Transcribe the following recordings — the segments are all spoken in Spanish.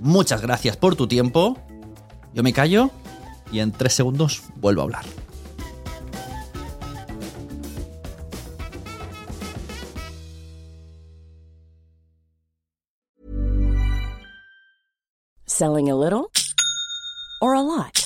Muchas gracias por tu tiempo. Yo me callo y en tres segundos vuelvo a hablar. Selling a little or a lot?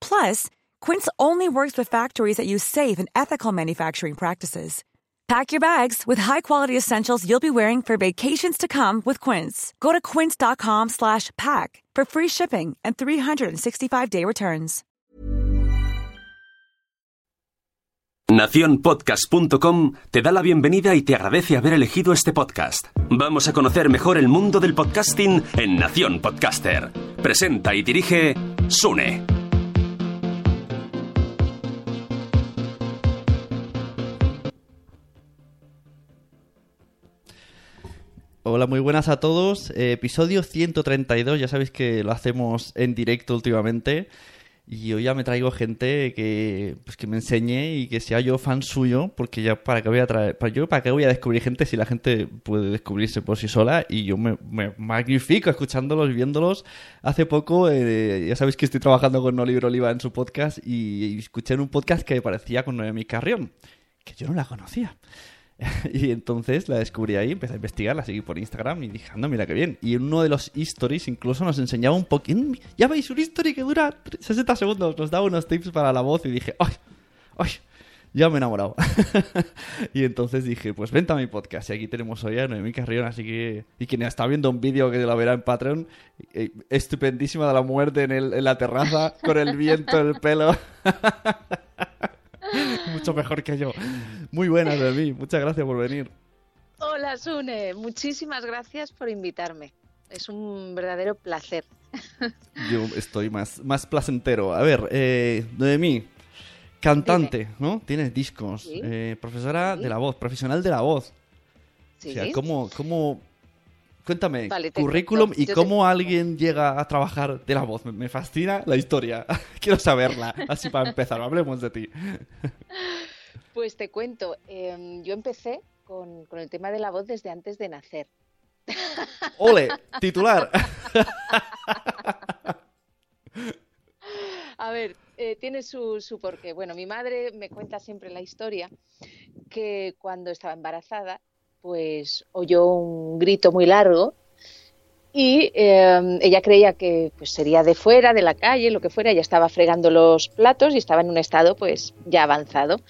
Plus, Quince only works with factories that use safe and ethical manufacturing practices. Pack your bags with high-quality essentials you'll be wearing for vacations to come with Quince. Go to quince.com/pack for free shipping and 365-day returns. Naciónpodcast.com te da la bienvenida y te agradece haber elegido este podcast. Vamos a conocer mejor el mundo del podcasting en Nación Podcaster. Presenta y dirige Sune. Hola, muy buenas a todos. Eh, episodio 132, ya sabéis que lo hacemos en directo últimamente. Y hoy ya me traigo gente que, pues que me enseñe y que sea yo fan suyo, porque ya para qué voy a para yo para qué voy a descubrir gente si la gente puede descubrirse por sí sola y yo me, magnifico escuchándolos, viéndolos. Hace poco, eh, ya sabéis que estoy trabajando con No Libro Oliva en su podcast y, y escuché en un podcast que parecía con Noemi Carrión, que yo no la conocía. y entonces la descubrí ahí, empecé a investigar, la seguí por Instagram y dije, anda, mira qué bien. Y uno de los stories incluso nos enseñaba un poquito... Ya veis, un story que dura 60 segundos, nos daba unos tips para la voz y dije, ¡ay! ¡ay! Ya me he enamorado. y entonces dije, pues vente a mi podcast. Y aquí tenemos hoy a Noemí Carrión, así que... Y quien está viendo un vídeo que la verá en Patreon, eh, estupendísima de la muerte en, el, en la terraza, con el viento en el pelo. Mucho mejor que yo. Muy buenas, Noemí. Muchas gracias por venir. Hola, Sune. Muchísimas gracias por invitarme. Es un verdadero placer. Yo estoy más, más placentero. A ver, eh, Noemí, cantante, ¿no? Tienes discos. Sí. Eh, profesora Sí. de la voz, profesional de la voz. Sí. O sea, ¿cómo, cómo... Cuéntame, Vale, te currículum y te cómo alguien llega a trabajar de la voz. Me, fascina la historia. Quiero saberla. Así para empezar, hablemos de ti. Pues te cuento. em, yo empecé con, con el tema de la voz desde antes de nacer. ¡Ole! Titular. A ver, eh, tiene su, su porqué. Bueno, mi madre me cuenta siempre la historia que cuando estaba embarazada, pues oyó un grito muy largo y eh, ella creía que pues, sería de fuera, de la calle, lo que fuera. Ella estaba fregando los platos y estaba en un estado pues ya avanzado.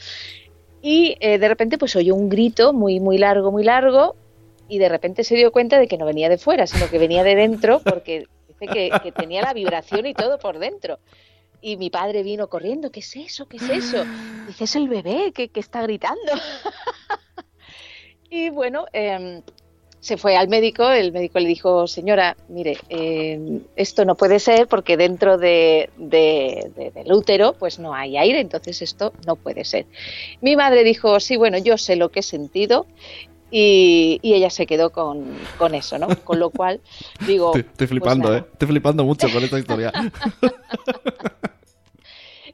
Y eh, de repente pues oyó un grito muy, muy largo, muy largo y de repente se dio cuenta de que no venía de fuera, sino que venía de dentro porque dice que, que tenía la vibración y todo por dentro. y mi padre vino corriendo, ¿qué es eso? ¿Qué es eso? Dice, es el bebé que, está gritando. y bueno, em, se fue al médico, el médico le dijo, señora, mire, em, esto no puede ser porque dentro de, del útero pues no hay aire, entonces esto no puede ser. Mi madre dijo, sí, bueno, yo sé lo que he sentido y, ella se quedó con, eso, ¿no? Con lo cual, digo... Estoy, pues flipando, ¿eh? Estoy flipando mucho con esta historia.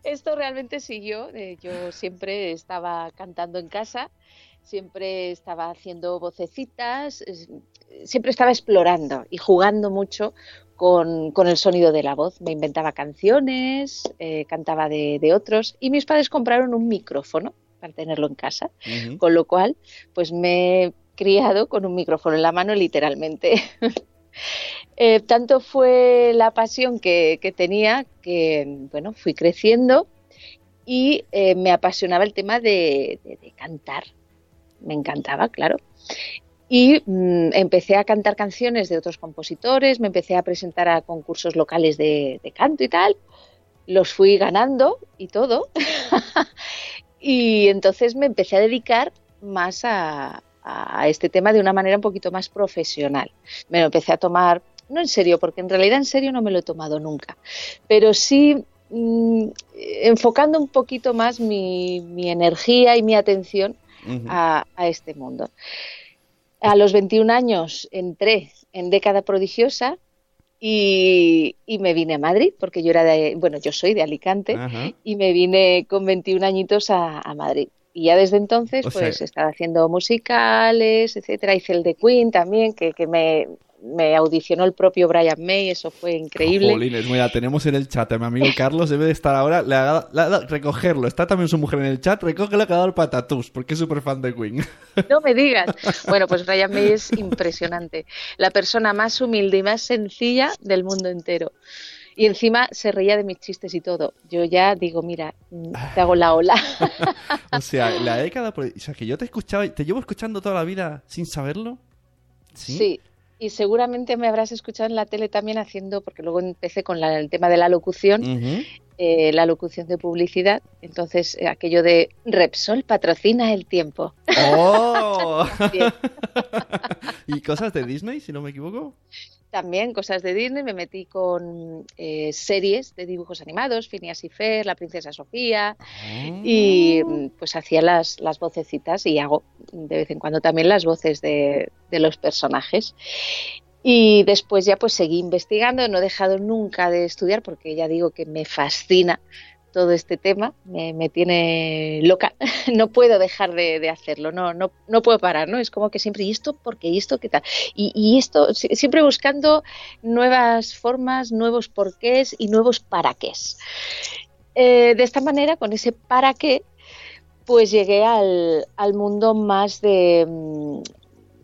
Esto realmente siguió. Eh, yo siempre estaba cantando en casa, siempre estaba haciendo vocecitas, siempre estaba explorando y jugando mucho con, el sonido de la voz. Me inventaba canciones, eh, cantaba de, de otros y mis padres compraron un micrófono para tenerlo en casa, con lo cual pues me he criado con un micrófono en la mano literalmente. Eh, tanto fue la pasión que, tenía que, bueno, fui creciendo y eh, me apasionaba el tema de, cantar. Me encantaba, claro. Y mm, empecé a cantar canciones de otros compositores, me empecé a presentar a concursos locales de canto y tal. Los fui ganando y todo. Y entonces me empecé a dedicar más a, este tema de una manera un poquito más profesional. Me lo empecé a tomar, no en serio, porque en realidad en serio no me lo he tomado nunca, pero sí mm, enfocando un poquito más mi, energía y mi atención a, a, este mundo. A los 21 años entré en década prodigiosa y, me vine a Madrid, porque yo era de, bueno, yo soy de Alicante, y me vine con 21 añitos a, Madrid. Y ya desde entonces, pues, he estado haciendo musicales, etcétera. Hice el de Queen también, que, que me, me audicionó el propio Brian May, eso fue increíble. Jolines, mira, tenemos en el chat a mi amigo Carlos, debe de estar ahora, le recogerlo, está también su mujer en el chat, recógelo que ha dado el patatús, porque es súper fan de Queen. No me digas. Bueno, pues Brian May es impresionante, la persona más humilde y más sencilla del mundo entero. Y encima se reía de mis chistes y todo. Yo ya digo, mira, te hago la ola. o sea, la década, o sea, que yo te escuchaba, te llevo escuchando toda la vida sin saberlo. sí y seguramente me habrás escuchado en la tele también haciendo, porque luego empecé con el tema de la locución, eh, la locución de publicidad, entonces eh, aquello de Repsol patrocina el tiempo. ¡Oh! ¿Y cosas de Disney, si no me equivoco? También cosas de Disney, me metí con eh, series de dibujos animados, Phineas y Fer, La Princesa Sofía, y ah. pues hacía las, las vocecitas y hago de vez en cuando también las voces de, de los personajes. Y después ya pues seguí investigando, no he dejado nunca de estudiar porque ya digo que me fascina todo este tema me, tiene loca. No puedo dejar de, hacerlo, no, no, no puedo parar, ¿no? Es como que siempre, ¿y esto por qué? ¿Y esto qué tal? Y, esto, siempre buscando nuevas formas, nuevos porqués y nuevos para qué. Eh, de esta manera, con ese para qué, pues llegué al, mundo más de,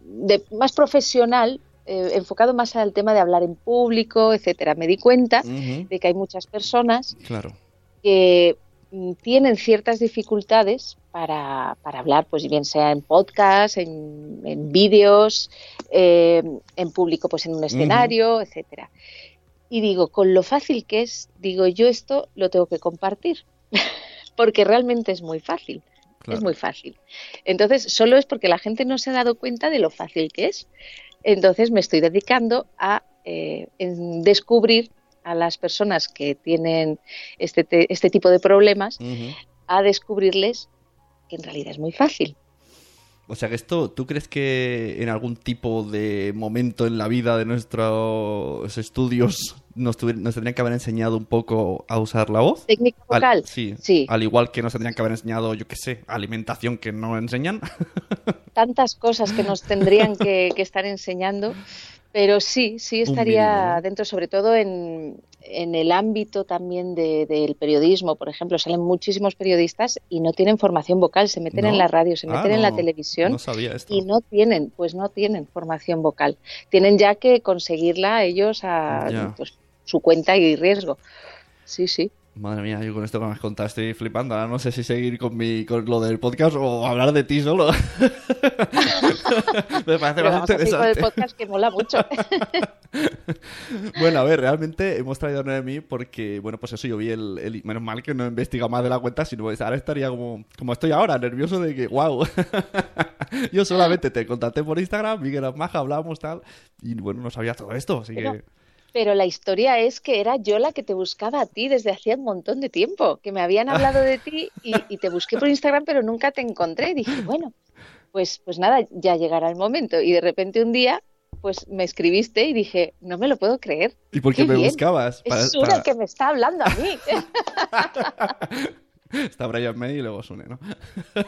de más profesional eh, enfocado más al tema de hablar en público, etcétera. Me di cuenta de que hay muchas personas claro que mm, tienen ciertas dificultades para, hablar, pues bien sea en podcast, en, vídeos, eh, en público, pues en un escenario, etcétera. Y digo, con lo fácil que es, digo, yo esto lo tengo que compartir, porque realmente es muy fácil. Es muy fácil. Entonces, solo es porque la gente no se ha dado cuenta de lo fácil que es. Entonces, me estoy dedicando a eh, descubrir a las personas que tienen este, este tipo de problemas a descubrirles que en realidad es muy fácil. O sea que esto, ¿tú crees que en algún tipo de momento en la vida de nuestros estudios nos, tendrían que haber enseñado un poco a usar la voz? Técnica vocal. sí, sí, Al igual que nos tendrían que haber enseñado, yo qué sé, alimentación que no enseñan. Tantas cosas que nos tendrían que, que estar enseñando. Pero sí, sí estaría dentro, sobre todo en, en el ámbito también del periodismo, por ejemplo, salen muchísimos periodistas y no tienen formación vocal, se meten en la radio, se meten en la televisión y no tienen, pues no tienen formación vocal. Tienen ya que conseguirla ellos a pues, su cuenta y riesgo. Sí, sí. Madre mía, yo con esto que me has contado estoy flipando. Ahora no sé si seguir con mi con lo del podcast o hablar de ti solo. me parece Pero más seguir con el interesante. podcast que mola mucho. Bueno, a ver, realmente hemos traído a Noemí porque, bueno, pues eso, yo vi el, el- Menos mal que no he investigado más de la cuenta, sino pues ahora estaría como, como estoy ahora, nervioso de que, wow. yo solamente te contacté por Instagram, vi que eras maja, hablábamos tal, y bueno, no sabía todo esto, así Pero- que... Pero la historia es que era yo la que te buscaba a ti desde hacía un montón de tiempo, que me habían hablado de ti y, y te busqué por Instagram, pero nunca te encontré. Y dije, bueno, pues, pues nada, ya llegará el momento. Y de repente un día, pues me escribiste y dije, no me lo puedo creer. ¿Y por qué, Qué me bien. buscabas? Para- Es para- el que me está hablando a mí. Está Brian May y luego Sune, ¿no?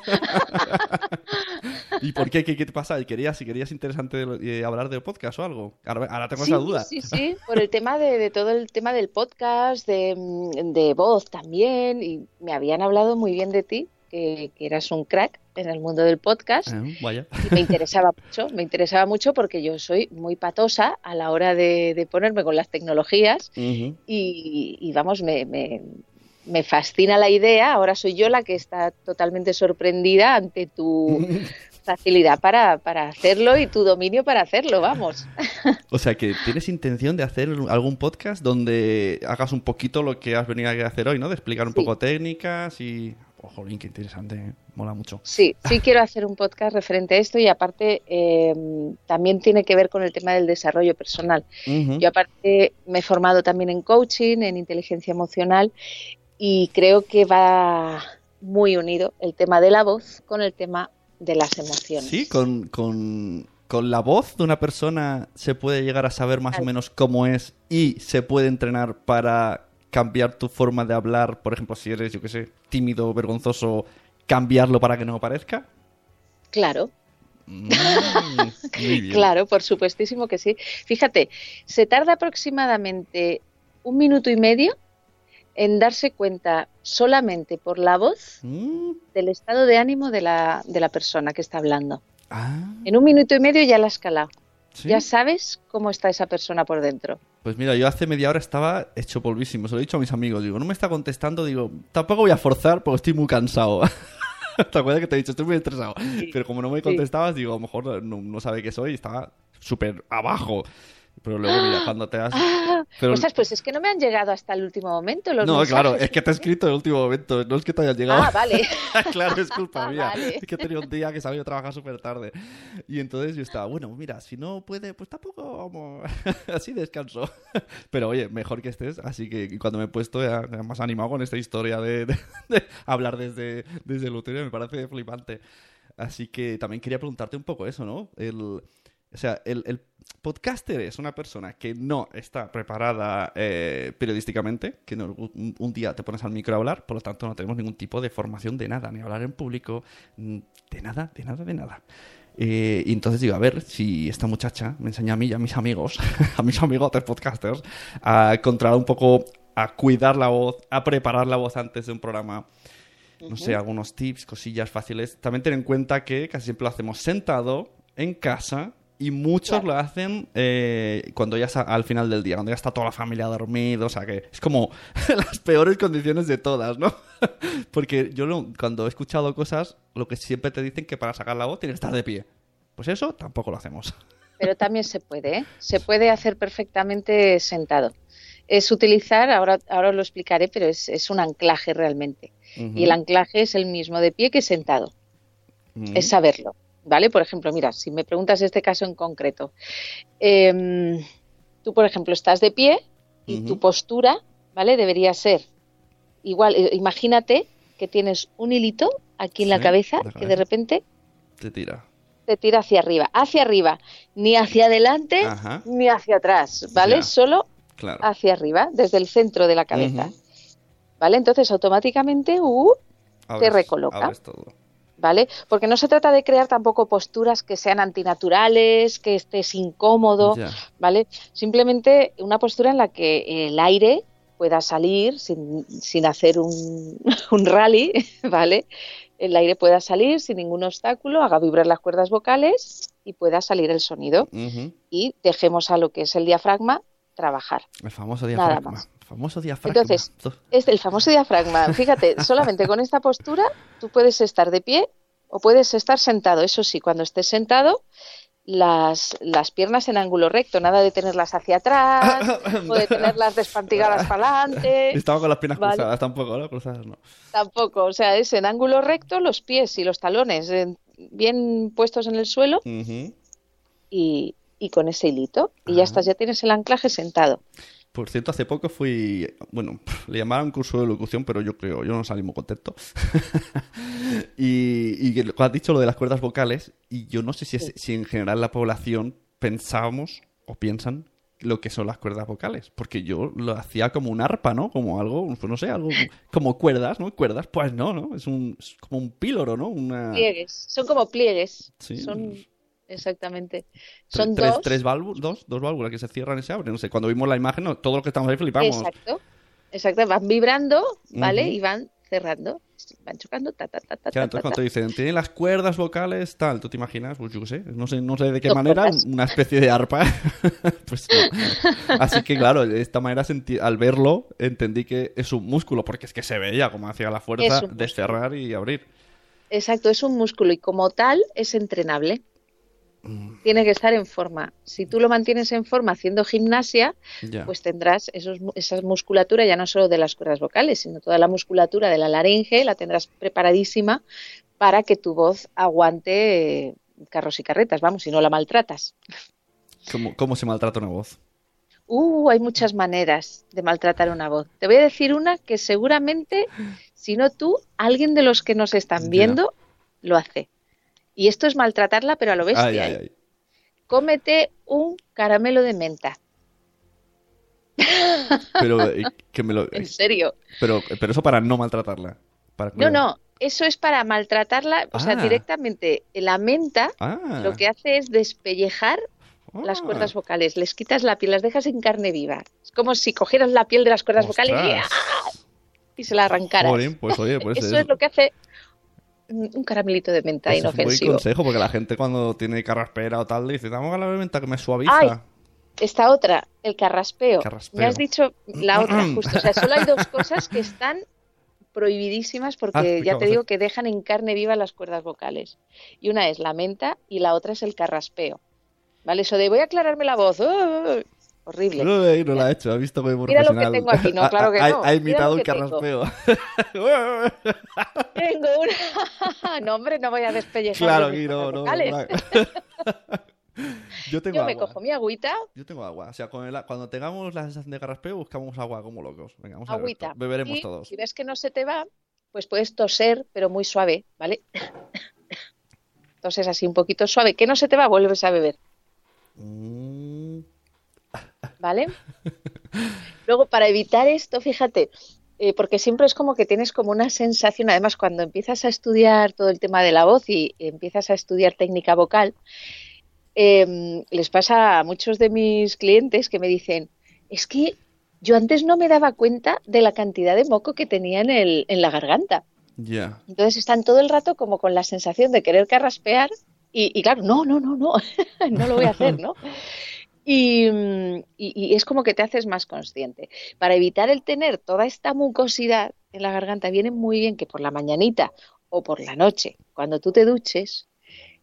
¿Y por qué? ¿Qué, qué te pasa? ¿Querías, si querías interesante eh, hablar del podcast o algo? Ahora, ahora tengo Sí, esa duda. sí, sí, por el tema de, de todo el tema del podcast, de, mm, de voz también, y me habían hablado muy bien de ti, que, que eras un crack en el mundo del podcast. Eh, vaya. Y me interesaba mucho, me interesaba mucho porque yo soy muy patosa a la hora de, de ponerme con las tecnologías y, y vamos, me, me, me fascina la idea. Ahora soy yo la que está totalmente sorprendida ante tu facilidad para, para hacerlo y tu dominio para hacerlo, vamos. O sea, que tienes intención de hacer algún podcast donde hagas un poquito lo que has venido a hacer hoy, ¿no? De explicar un Sí. poco técnicas y... Ojo, qué interesante, ¿eh? mola mucho. Sí, sí quiero hacer un podcast referente a esto y aparte eh, también tiene que ver con el tema del desarrollo personal. Yo aparte me he formado también en coaching, en inteligencia emocional y creo que va muy unido el tema de la voz con el tema de las emociones. Sí, con, con, con la voz de una persona se puede llegar a saber más o menos cómo es y se puede entrenar para cambiar tu forma de hablar. Por ejemplo, si eres, yo qué sé, tímido o vergonzoso, cambiarlo para que no parezca. Claro, Mm, claro, por supuestísimo que sí. Fíjate, se tarda aproximadamente un minuto y medio en darse cuenta solamente por la voz Mm, del estado de ánimo de la, de la persona que está hablando. ah, En un minuto y medio ya la has calado. ¿sí? Ya sabes cómo está esa persona por dentro. Pues mira, yo hace media hora estaba hecho polvísimo. Se lo he dicho a mis amigos. Digo, no me está contestando. Digo, tampoco voy a forzar porque estoy muy cansado. ¿Te acuerdas que te he dicho? Estoy muy estresado. Pero como no me Sí. contestabas, digo, a lo mejor no, no sabe qué soy. Estaba súper abajo. Pero luego, mira, cuando te has... Ah, Pero- ostras, pues es que no me han llegado hasta el último momento los No, mensajes. claro, es que te he escrito en el último momento. No es que te haya llegado. Ah, vale. claro, es culpa Ah, mía. vale. Es que he tenido un día que salí a trabajar súper tarde. Y entonces yo estaba, bueno, mira, si no puede, pues tampoco vamos. Así descanso. Pero oye, mejor que estés. Así que cuando me he puesto ya, ya más animado con esta historia de, de- de hablar desde, desde el útero, me parece flipante. Así que también quería preguntarte un poco eso, ¿no? El. O sea, el, el podcaster es una persona que no está preparada eh, periodísticamente, que no- un, un día te pones al micro a hablar, por lo tanto no tenemos ningún tipo de formación de nada, ni hablar en público, mm, de nada, de nada, de nada. Eh, y entonces digo, a ver si esta muchacha me enseña a mí y a mis amigos, a mis amigos de podcasters, a controlar un poco, a cuidar la voz, a preparar la voz antes de un programa no sé, algunos tips, cosillas fáciles. También ten en cuenta que casi siempre lo hacemos sentado, en casa, y muchos Claro. lo hacen eh, cuando ya está al final del día, cuando ya está toda la familia dormida, o sea que es como las peores condiciones de todas, ¿no? Porque yo lo- cuando he escuchado cosas, lo que siempre te dicen que para sacar la voz tienes que estar de pie. Pues eso tampoco lo hacemos. Pero también se puede, ¿eh? Se puede hacer perfectamente sentado. Es utilizar, ahora, ahora os lo explicaré, pero es, es un anclaje realmente. Y el anclaje es el mismo de pie que sentado. Es saberlo, ¿vale? Por ejemplo, mira, si me preguntas este caso en concreto, em, tú, por ejemplo, estás de pie y tu postura, ¿vale? Debería ser igual, eh, imagínate que tienes un hilito aquí en la cabeza que de repente Te tira. te tira hacia arriba, hacia arriba, ni hacia adelante Ajá. ni hacia atrás, ¿vale? Ya. Solo Claro. hacia arriba, desde el centro de la cabeza. ¿vale? Entonces automáticamente, uh, Abres- recoloca. abres todo. ¿Vale? Porque no se trata de crear tampoco posturas que sean antinaturales, que estés incómodo. ¿vale? Simplemente una postura en la que el aire pueda salir sin, sin hacer un, un rally, ¿vale? El aire pueda salir sin ningún obstáculo, haga vibrar las cuerdas vocales y pueda salir el sonido. Y dejemos a lo que es el diafragma trabajar. El famoso Nada diafragma. más. El famoso diafragma. Entonces, es el famoso diafragma. Fíjate, solamente con esta postura tú puedes estar de pie o puedes estar sentado. Eso sí, cuando estés sentado, las, las piernas en ángulo recto, nada de tenerlas hacia atrás o de tenerlas despantigadas para adelante. Estaba con las piernas Vale. cruzadas tampoco, ¿no? Cruzadas no. Tampoco, o sea, es en ángulo recto, los pies y los talones bien puestos en el suelo Ujú. y, y con ese hilito. Y ya estás, ya tienes el anclaje sentado. Por cierto, hace poco fui, bueno, le llamaron curso de locución, pero yo creo, yo no salí muy contento. y, has dicho lo de las cuerdas vocales, y yo no sé si, es- si en general la población pensábamos o piensan lo que son las cuerdas vocales, porque yo lo hacía como un arpa, ¿no? Como algo, pues no sé, algo como cuerdas, ¿no? Cuerdas, pues no, ¿no? Es, un, es como un píloro, ¿no? Una... Pliegues, son como pliegues. Sí. Son exactamente. Son tres, dos. tres válvulas, dos, dos válvulas que se cierran y se abren. No sé, cuando vimos la imagen, no, todo lo que estamos ahí flipamos. Exacto. Exacto, van vibrando, ¿vale? Y van cerrando, van chocando, ta, ta, ta, ta, Claro, entonces ta, cuando ta. te dicen, tiene las cuerdas vocales, tal, tú te imaginas, pues yo qué sé, no sé, no sé de qué manera, una especie de arpa. pues no. Así que claro, de esta manera sentí- al verlo entendí que es un músculo, porque es que se veía como hacía la fuerza de cerrar y abrir. Exacto, es un músculo y como tal es entrenable. Tiene que estar en forma. Si tú lo mantienes en forma haciendo gimnasia, Ya. pues tendrás esos, esa musculatura ya no solo de las cuerdas vocales, sino toda la musculatura de la laringe, la tendrás preparadísima para que tu voz aguante eh, carros y carretas, vamos, si no la maltratas. ¿Cómo, cómo se maltrata una voz? Uh, hay muchas maneras de maltratar una voz. Te voy a decir una que seguramente, si no tú, alguien de los que nos están Ya. viendo lo hace. Y esto es maltratarla, pero a lo bestia. Ay, ay, ¿eh? ay. Cómete un caramelo de menta. Pero eh, que me lo, En serio. pero, pero eso para no maltratarla. Para No, no, eso es para maltratarla, o sea, Ah. directamente la menta Ah, lo que hace es despellejar las ah, cuerdas vocales, les quitas la piel, las dejas en carne viva. Es como si cogieras la piel de las cuerdas vocales y, y se la arrancaras. Pues oye, pues Eso es lo que hace un caramelito de menta Ese es un buen inofensivo. consejo, porque la gente cuando tiene carraspera o tal, dice, dame a la menta que me suaviza. Ay, Esta otra, el carraspeo. Carraspeo. Me has dicho la otra, justo. O sea, solo hay dos cosas que están prohibidísimas Ah, porque ya ¿cómo te digo que dejan en carne viva las cuerdas vocales. Y una es la menta y la otra es el carraspeo. ¿Vale? Eso de voy a aclararme la voz. ¡ah! Horrible. No lo ha hecho, ha visto muy Mira lo que tengo aquí. No, claro que Ha- no. Ha, imitado un que tengo. carraspeo. Tengo una. no, hombre, no voy a despellejar. claro, aquí no, no. no. Yo tengo Yo me agua. cojo mi agüita, Yo tengo agua. O sea, con el- cuando tengamos la sensación de carraspeo, buscamos agua como locos. Venga, vamos a ver. Beberemos y todos. si ves que no se te va, pues puedes toser, pero muy suave, ¿vale? Toses así un poquito suave. Que no se te va, vuelves a beber, Mm, ¿vale? Luego, para evitar esto, fíjate, eh, porque siempre es como que tienes como una sensación, además cuando empiezas a estudiar todo el tema de la voz y empiezas a estudiar técnica vocal, eh, les pasa a muchos de mis clientes que me dicen, es que yo antes no me daba cuenta de la cantidad de moco que tenía en, el, en la garganta. Ya. Entonces están todo el rato como con la sensación de querer carraspear y, y claro, no, no, no, no, no lo voy a hacer, ¿no? Y, y- y es como que te haces más consciente. Para evitar el tener toda esta mucosidad en la garganta, viene muy bien que por la mañanita o por la noche, cuando tú te duches,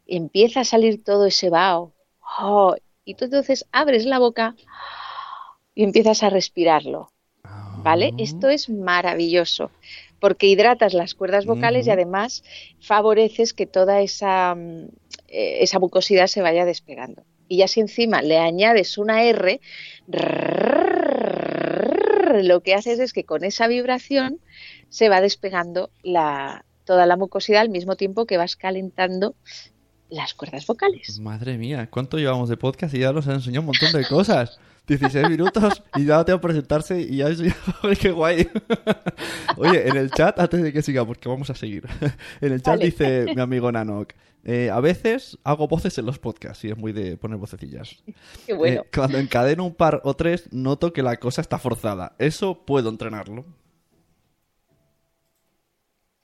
empieza a salir todo ese vaho. ¡oh! y tú entonces abres la boca y empiezas a respirarlo. ¿Vale? Esto es maravilloso porque hidratas las cuerdas vocales y además favoreces que toda esa, eh, esa mucosidad se vaya despegando. Y ya si encima le añades una R, lo que haces es que con esa vibración se va despegando la, toda la mucosidad al mismo tiempo que vas calentando las cuerdas vocales. Madre mía, ¿cuánto llevamos de podcast y ya nos han enseñado un montón de cosas? 16 minutos y ya tengo que presentarse y ya es... ¡Ay, qué guay! Oye, en el chat, antes de que siga, porque vamos a seguir. En el chat Vale. dice mi amigo Nanok, eh, a veces hago voces en los podcasts y es muy de poner vocecillas. Qué bueno. Eh, cuando encadeno un par o tres, noto que la cosa está forzada. ¿Eso puedo entrenarlo?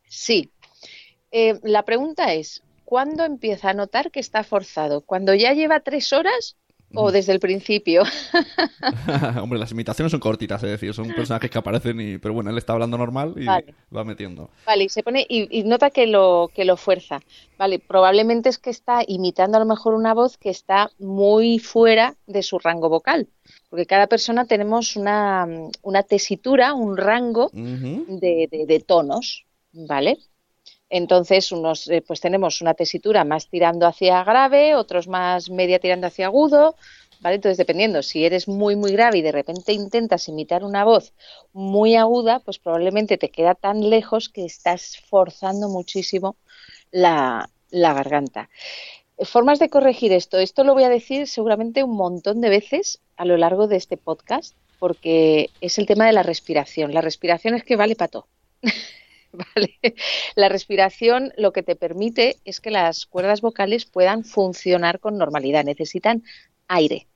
Sí. Eh, la pregunta es, ¿cuándo empieza a notar que está forzado? ¿Cuando ya lleva tres horas o desde el principio? Hombre, las imitaciones son cortitas, es decir, son personajes que aparecen y... Pero bueno, él está hablando normal y va metiendo. Vale, y se pone... Y, nota que lo, que lo fuerza. Vale, probablemente es que está imitando a lo mejor una voz que está muy fuera de su rango vocal. Porque cada persona tenemos una, una tesitura, un rango de, de tonos, ¿vale? Entonces, unos, eh, pues tenemos una tesitura más tirando hacia grave, otros más media tirando hacia agudo, ¿vale? Entonces, dependiendo, si eres muy, muy grave y de repente intentas imitar una voz muy aguda, pues probablemente te queda tan lejos que estás forzando muchísimo la, la garganta. Formas de corregir esto. Esto lo voy a decir seguramente un montón de veces a lo largo de este podcast, porque es el tema de la respiración. La respiración es que vale para todo. La respiración lo que te permite es que las cuerdas vocales puedan funcionar con normalidad. Necesitan aire,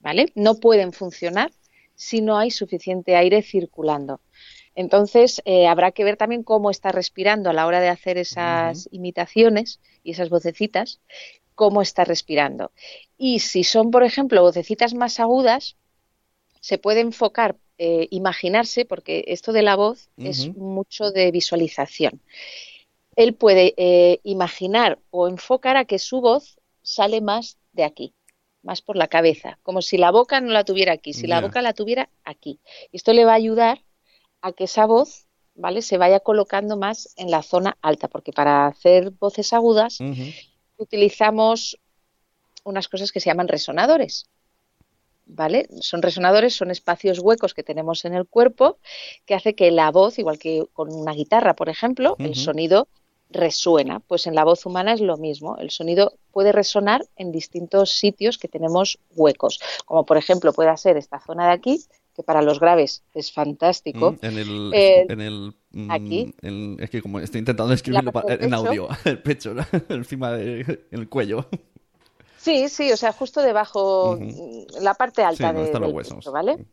¿vale? No pueden funcionar si no hay suficiente aire circulando. Entonces, eh, habrá que ver también cómo está respirando a la hora de hacer esas imitaciones y esas vocecitas, cómo está respirando. Y si son, por ejemplo, vocecitas más agudas, se puede enfocar eh, imaginarse, porque esto de la voz es mucho de visualización. Él puede eh, imaginar o enfocar a que su voz sale más de aquí, más por la cabeza, como si la boca no la tuviera aquí, si la boca la tuviera aquí. Esto le va a ayudar a que esa voz ¿vale? se vaya colocando más en la zona alta, porque para hacer voces agudas utilizamos unas cosas que se llaman resonadores. ¿Vale? Son resonadores, son espacios huecos que tenemos en el cuerpo que hace que la voz, igual que con una guitarra, por ejemplo, el sonido resuena. Pues en la voz humana es lo mismo. El sonido puede resonar en distintos sitios que tenemos huecos, como por ejemplo puede ser esta zona de aquí, que para los graves es fantástico. Mm, en el, eh, en el mm, aquí. es que como estoy intentando escribirlo en audio, el pecho, encima del cuello. Sí, sí, o sea, justo debajo, la parte alta de, del huesos. ¿vale?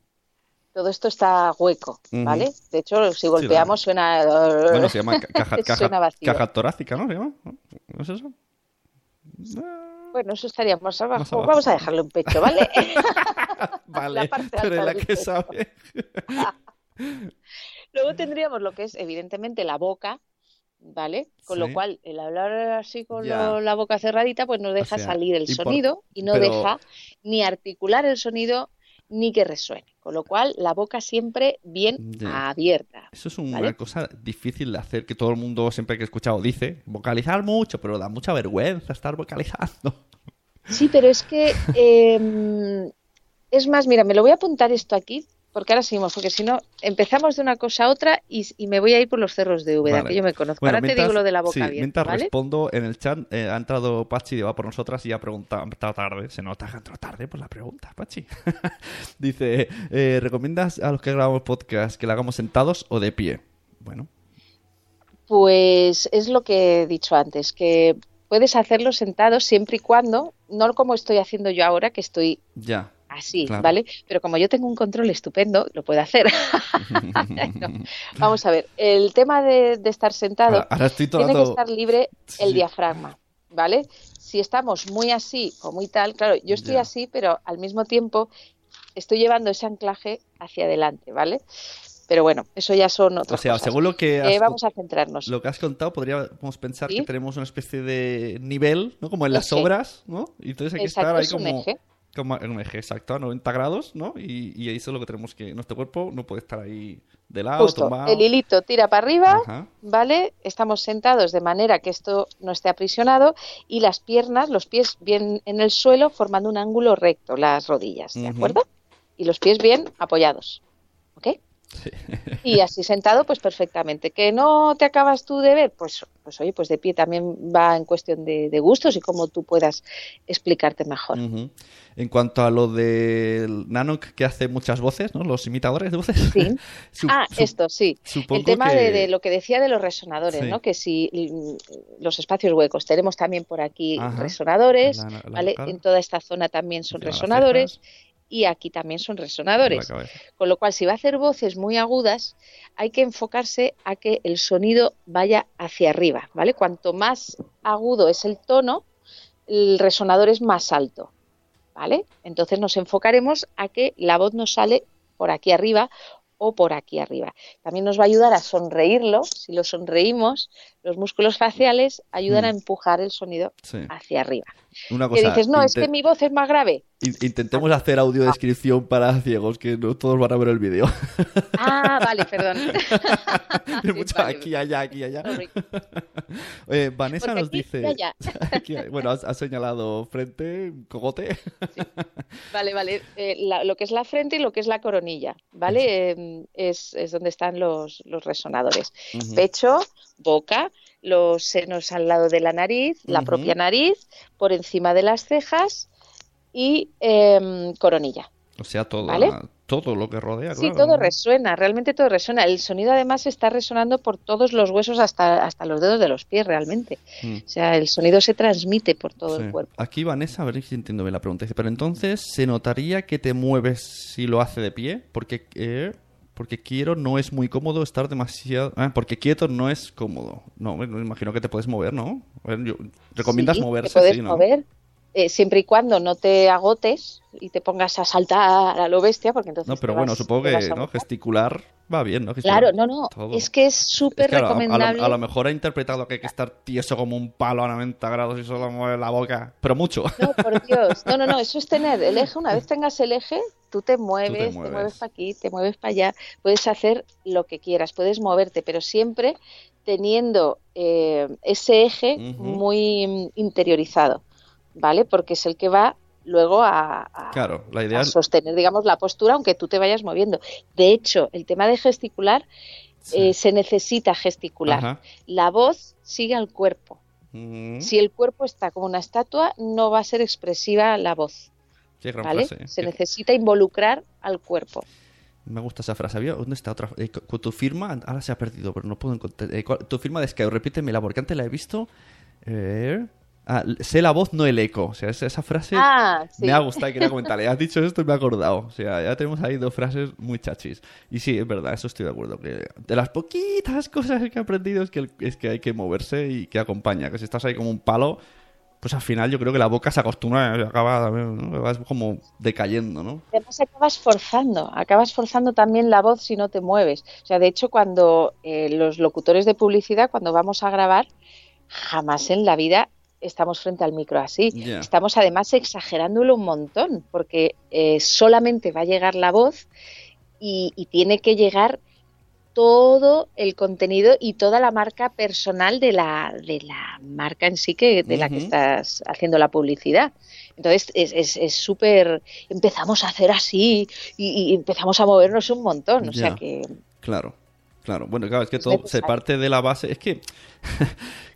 Todo esto está hueco, ¿vale? De hecho, si golpeamos suena... Bueno, se llama caja, torácica, ¿no? ¿Se llama? ¿No es eso? Bueno, eso estaríamos abajo. abajo. Vamos a dejarlo en pecho, ¿vale? vale, la parte pero la que sabe. Luego tendríamos lo que es, evidentemente, la boca, ¿vale? Con lo cual, el hablar así con la boca cerradita, pues no deja salir el sonido y no deja ni articular el sonido ni que resuene. Con lo cual, la boca siempre bien abierta. Eso es una cosa difícil de hacer, que todo el mundo siempre que he escuchado dice, vocalizar mucho, pero da mucha vergüenza estar vocalizando. Sí, pero es que... Em, es más, mira, me lo voy a apuntar esto aquí porque ahora seguimos, porque si no, empezamos de una cosa a otra y, me voy a ir por los cerros de Úbeda, que yo me conozco. ahora te digo lo de la boca bien. Mientras respondo, en el chat eh, ha entrado Pachi de va por nosotras y ha preguntado, tarde, se nota que ha entrado tarde por la pregunta, Pachi. Dice, eh, ¿recomiendas a los que grabamos podcast que lo hagamos sentados o de pie? Bueno. Pues es lo que he dicho antes, que puedes hacerlo sentados siempre y cuando, no como estoy haciendo yo ahora, que estoy ya así, ¿vale? Pero como yo tengo un control estupendo, lo puedo hacer. Vamos a ver, el tema de, estar sentado tiene que estar libre el diafragma, ¿vale? Si estamos muy así o muy tal, claro, yo estoy así, pero al mismo tiempo estoy llevando ese anclaje hacia adelante, ¿vale? Pero bueno, eso ya son otras O sea, según lo que eh, vamos a centrarnos. Lo que has contado, podríamos pensar que tenemos una especie de nivel, ¿no? Como en las obras, ¿no? Y entonces hay que estar ahí como como un eje exacto a 90 grados, ¿no? Y, y eso es lo que tenemos que. Nuestro cuerpo no puede estar ahí de lado, Justo. El hilito tira para arriba, ¿vale? Estamos sentados de manera que esto no esté aprisionado y las piernas, los pies bien en el suelo, formando un ángulo recto, las rodillas, ¿de acuerdo? Y los pies bien apoyados, Y así sentado, pues perfectamente. ¿Que no te acabas tú de ver? Pues, pues oye, pues de pie también va en cuestión de, gustos y cómo tú puedas explicarte mejor. En cuanto a lo del Nanoc que hace muchas voces, ¿no? Los imitadores de voces. Sí. ah, esto, sí. El tema de, lo que decía de los resonadores, ¿no? Que si los espacios huecos, tenemos también por aquí resonadores, ¿vale? En toda esta zona también son resonadores y aquí también son resonadores. Con lo cual, si va a hacer voces muy agudas, hay que enfocarse a que el sonido vaya hacia arriba, ¿vale? Cuanto más agudo es el tono, el resonador es más alto. ¿vale? Entonces nos enfocaremos a que la voz nos sale por aquí arriba o por aquí arriba. También nos va a ayudar a sonreírlo. Si lo sonreímos, los músculos faciales ayudan a Mm. empujar el sonido Sí. hacia arriba. Una Que cosa, dices, no, es que mi voz es más grave. in- intentemos hacer audiodescripción para ciegos, que no todos van a ver el vídeo. Ah, vale, perdón. Mucho Vale. aquí, allá, aquí, allá. Eh, Vanessa Porque nos aquí dice... allá. Aquí bueno, has, has señalado frente, cogote. Vale, vale. Eh, la- lo que es la frente y lo que es la coronilla, ¿vale? Eh, es, es donde están los, los resonadores. Pecho, boca, los senos al lado de la nariz, la propia nariz, por encima de las cejas y em, coronilla. O sea, todo, ¿Vale? todo lo que rodea, Sí, claro. todo resuena, realmente todo resuena. El sonido además está resonando por todos los huesos hasta, hasta los dedos de los pies, realmente. Mm. O sea, el sonido se transmite por todo Sí. el cuerpo. Aquí Vanessa, a ver si entiendo bien la pregunta. Dice, pero entonces se notaría que te mueves si lo hace de pie, porque eh, porque quiero no es muy cómodo estar demasiado, ah, porque quieto no es cómodo. No, me imagino que te puedes mover, ¿no? Yo- recomiendas Sí, moverse, te puedes sí, ¿no? mover, eh, siempre y cuando no te agotes y te pongas a saltar a lo bestia, porque entonces No, pero bueno, supongo que ¿no? gesticular va bien, ¿no? Gesticular Claro, no, no, todo. es que es Es súper que a a lo- recomendable. A lo, mejor ha interpretado que hay que estar tieso como un palo a 90 grados y solo mueve la boca, pero mucho. No, por Dios. No, no, no, eso es tener el eje. Una vez tengas el eje, tú te mueves, te mueves. para aquí, te mueves para allá. Puedes hacer lo que quieras, puedes moverte, pero siempre teniendo eh, ese eje muy interiorizado, ¿vale? Porque es el que va luego a, a- Claro, la a idea es... sostener, digamos, la postura, aunque tú te vayas moviendo. De hecho, el tema de gesticular, Sí. eh, se necesita gesticular. Ajá. La voz sigue al cuerpo. Si el cuerpo está como una estatua, no va a ser expresiva la voz. Qué gran ¿vale? frase. Se Qué- necesita involucrar al cuerpo. Me gusta esa frase. ¿Había? ¿Dónde está otra? Eh, con tu firma, ahora se ha perdido, pero no puedo encontrar. eh, ¿cuál- tu firma de Skype, repítemela, porque antes la he visto. Eh, ah, sé la voz, no el eco. O sea, esa, esa frase Ah, sí. me ha gustado y quería comentarle. Has dicho esto y me he acordado. O sea, ya tenemos ahí dos frases muy chachis. Y sí, es verdad, eso estoy de acuerdo. Que de las poquitas cosas que he aprendido es que, el- es que hay que moverse y que acompaña. Que si estás ahí como un palo, pues al final yo creo que la boca se acostumbra y acaba ¿no? como decayendo, ¿no? Además acabas forzando, acabas forzando también la voz si no te mueves. O sea, de hecho, cuando eh, los locutores de publicidad, cuando vamos a grabar, jamás en la vida estamos frente al micro así. Estamos además exagerándolo un montón, porque eh, solamente va a llegar la voz y, y tiene que llegar todo el contenido y toda la marca personal de la, de la marca en sí que de la que estás haciendo la publicidad. Entonces es es- es súper, empezamos a hacer así y, y empezamos a movernos un montón. O sea que Claro, claro. Bueno, claro, es que Es todo se parte de la base. Es que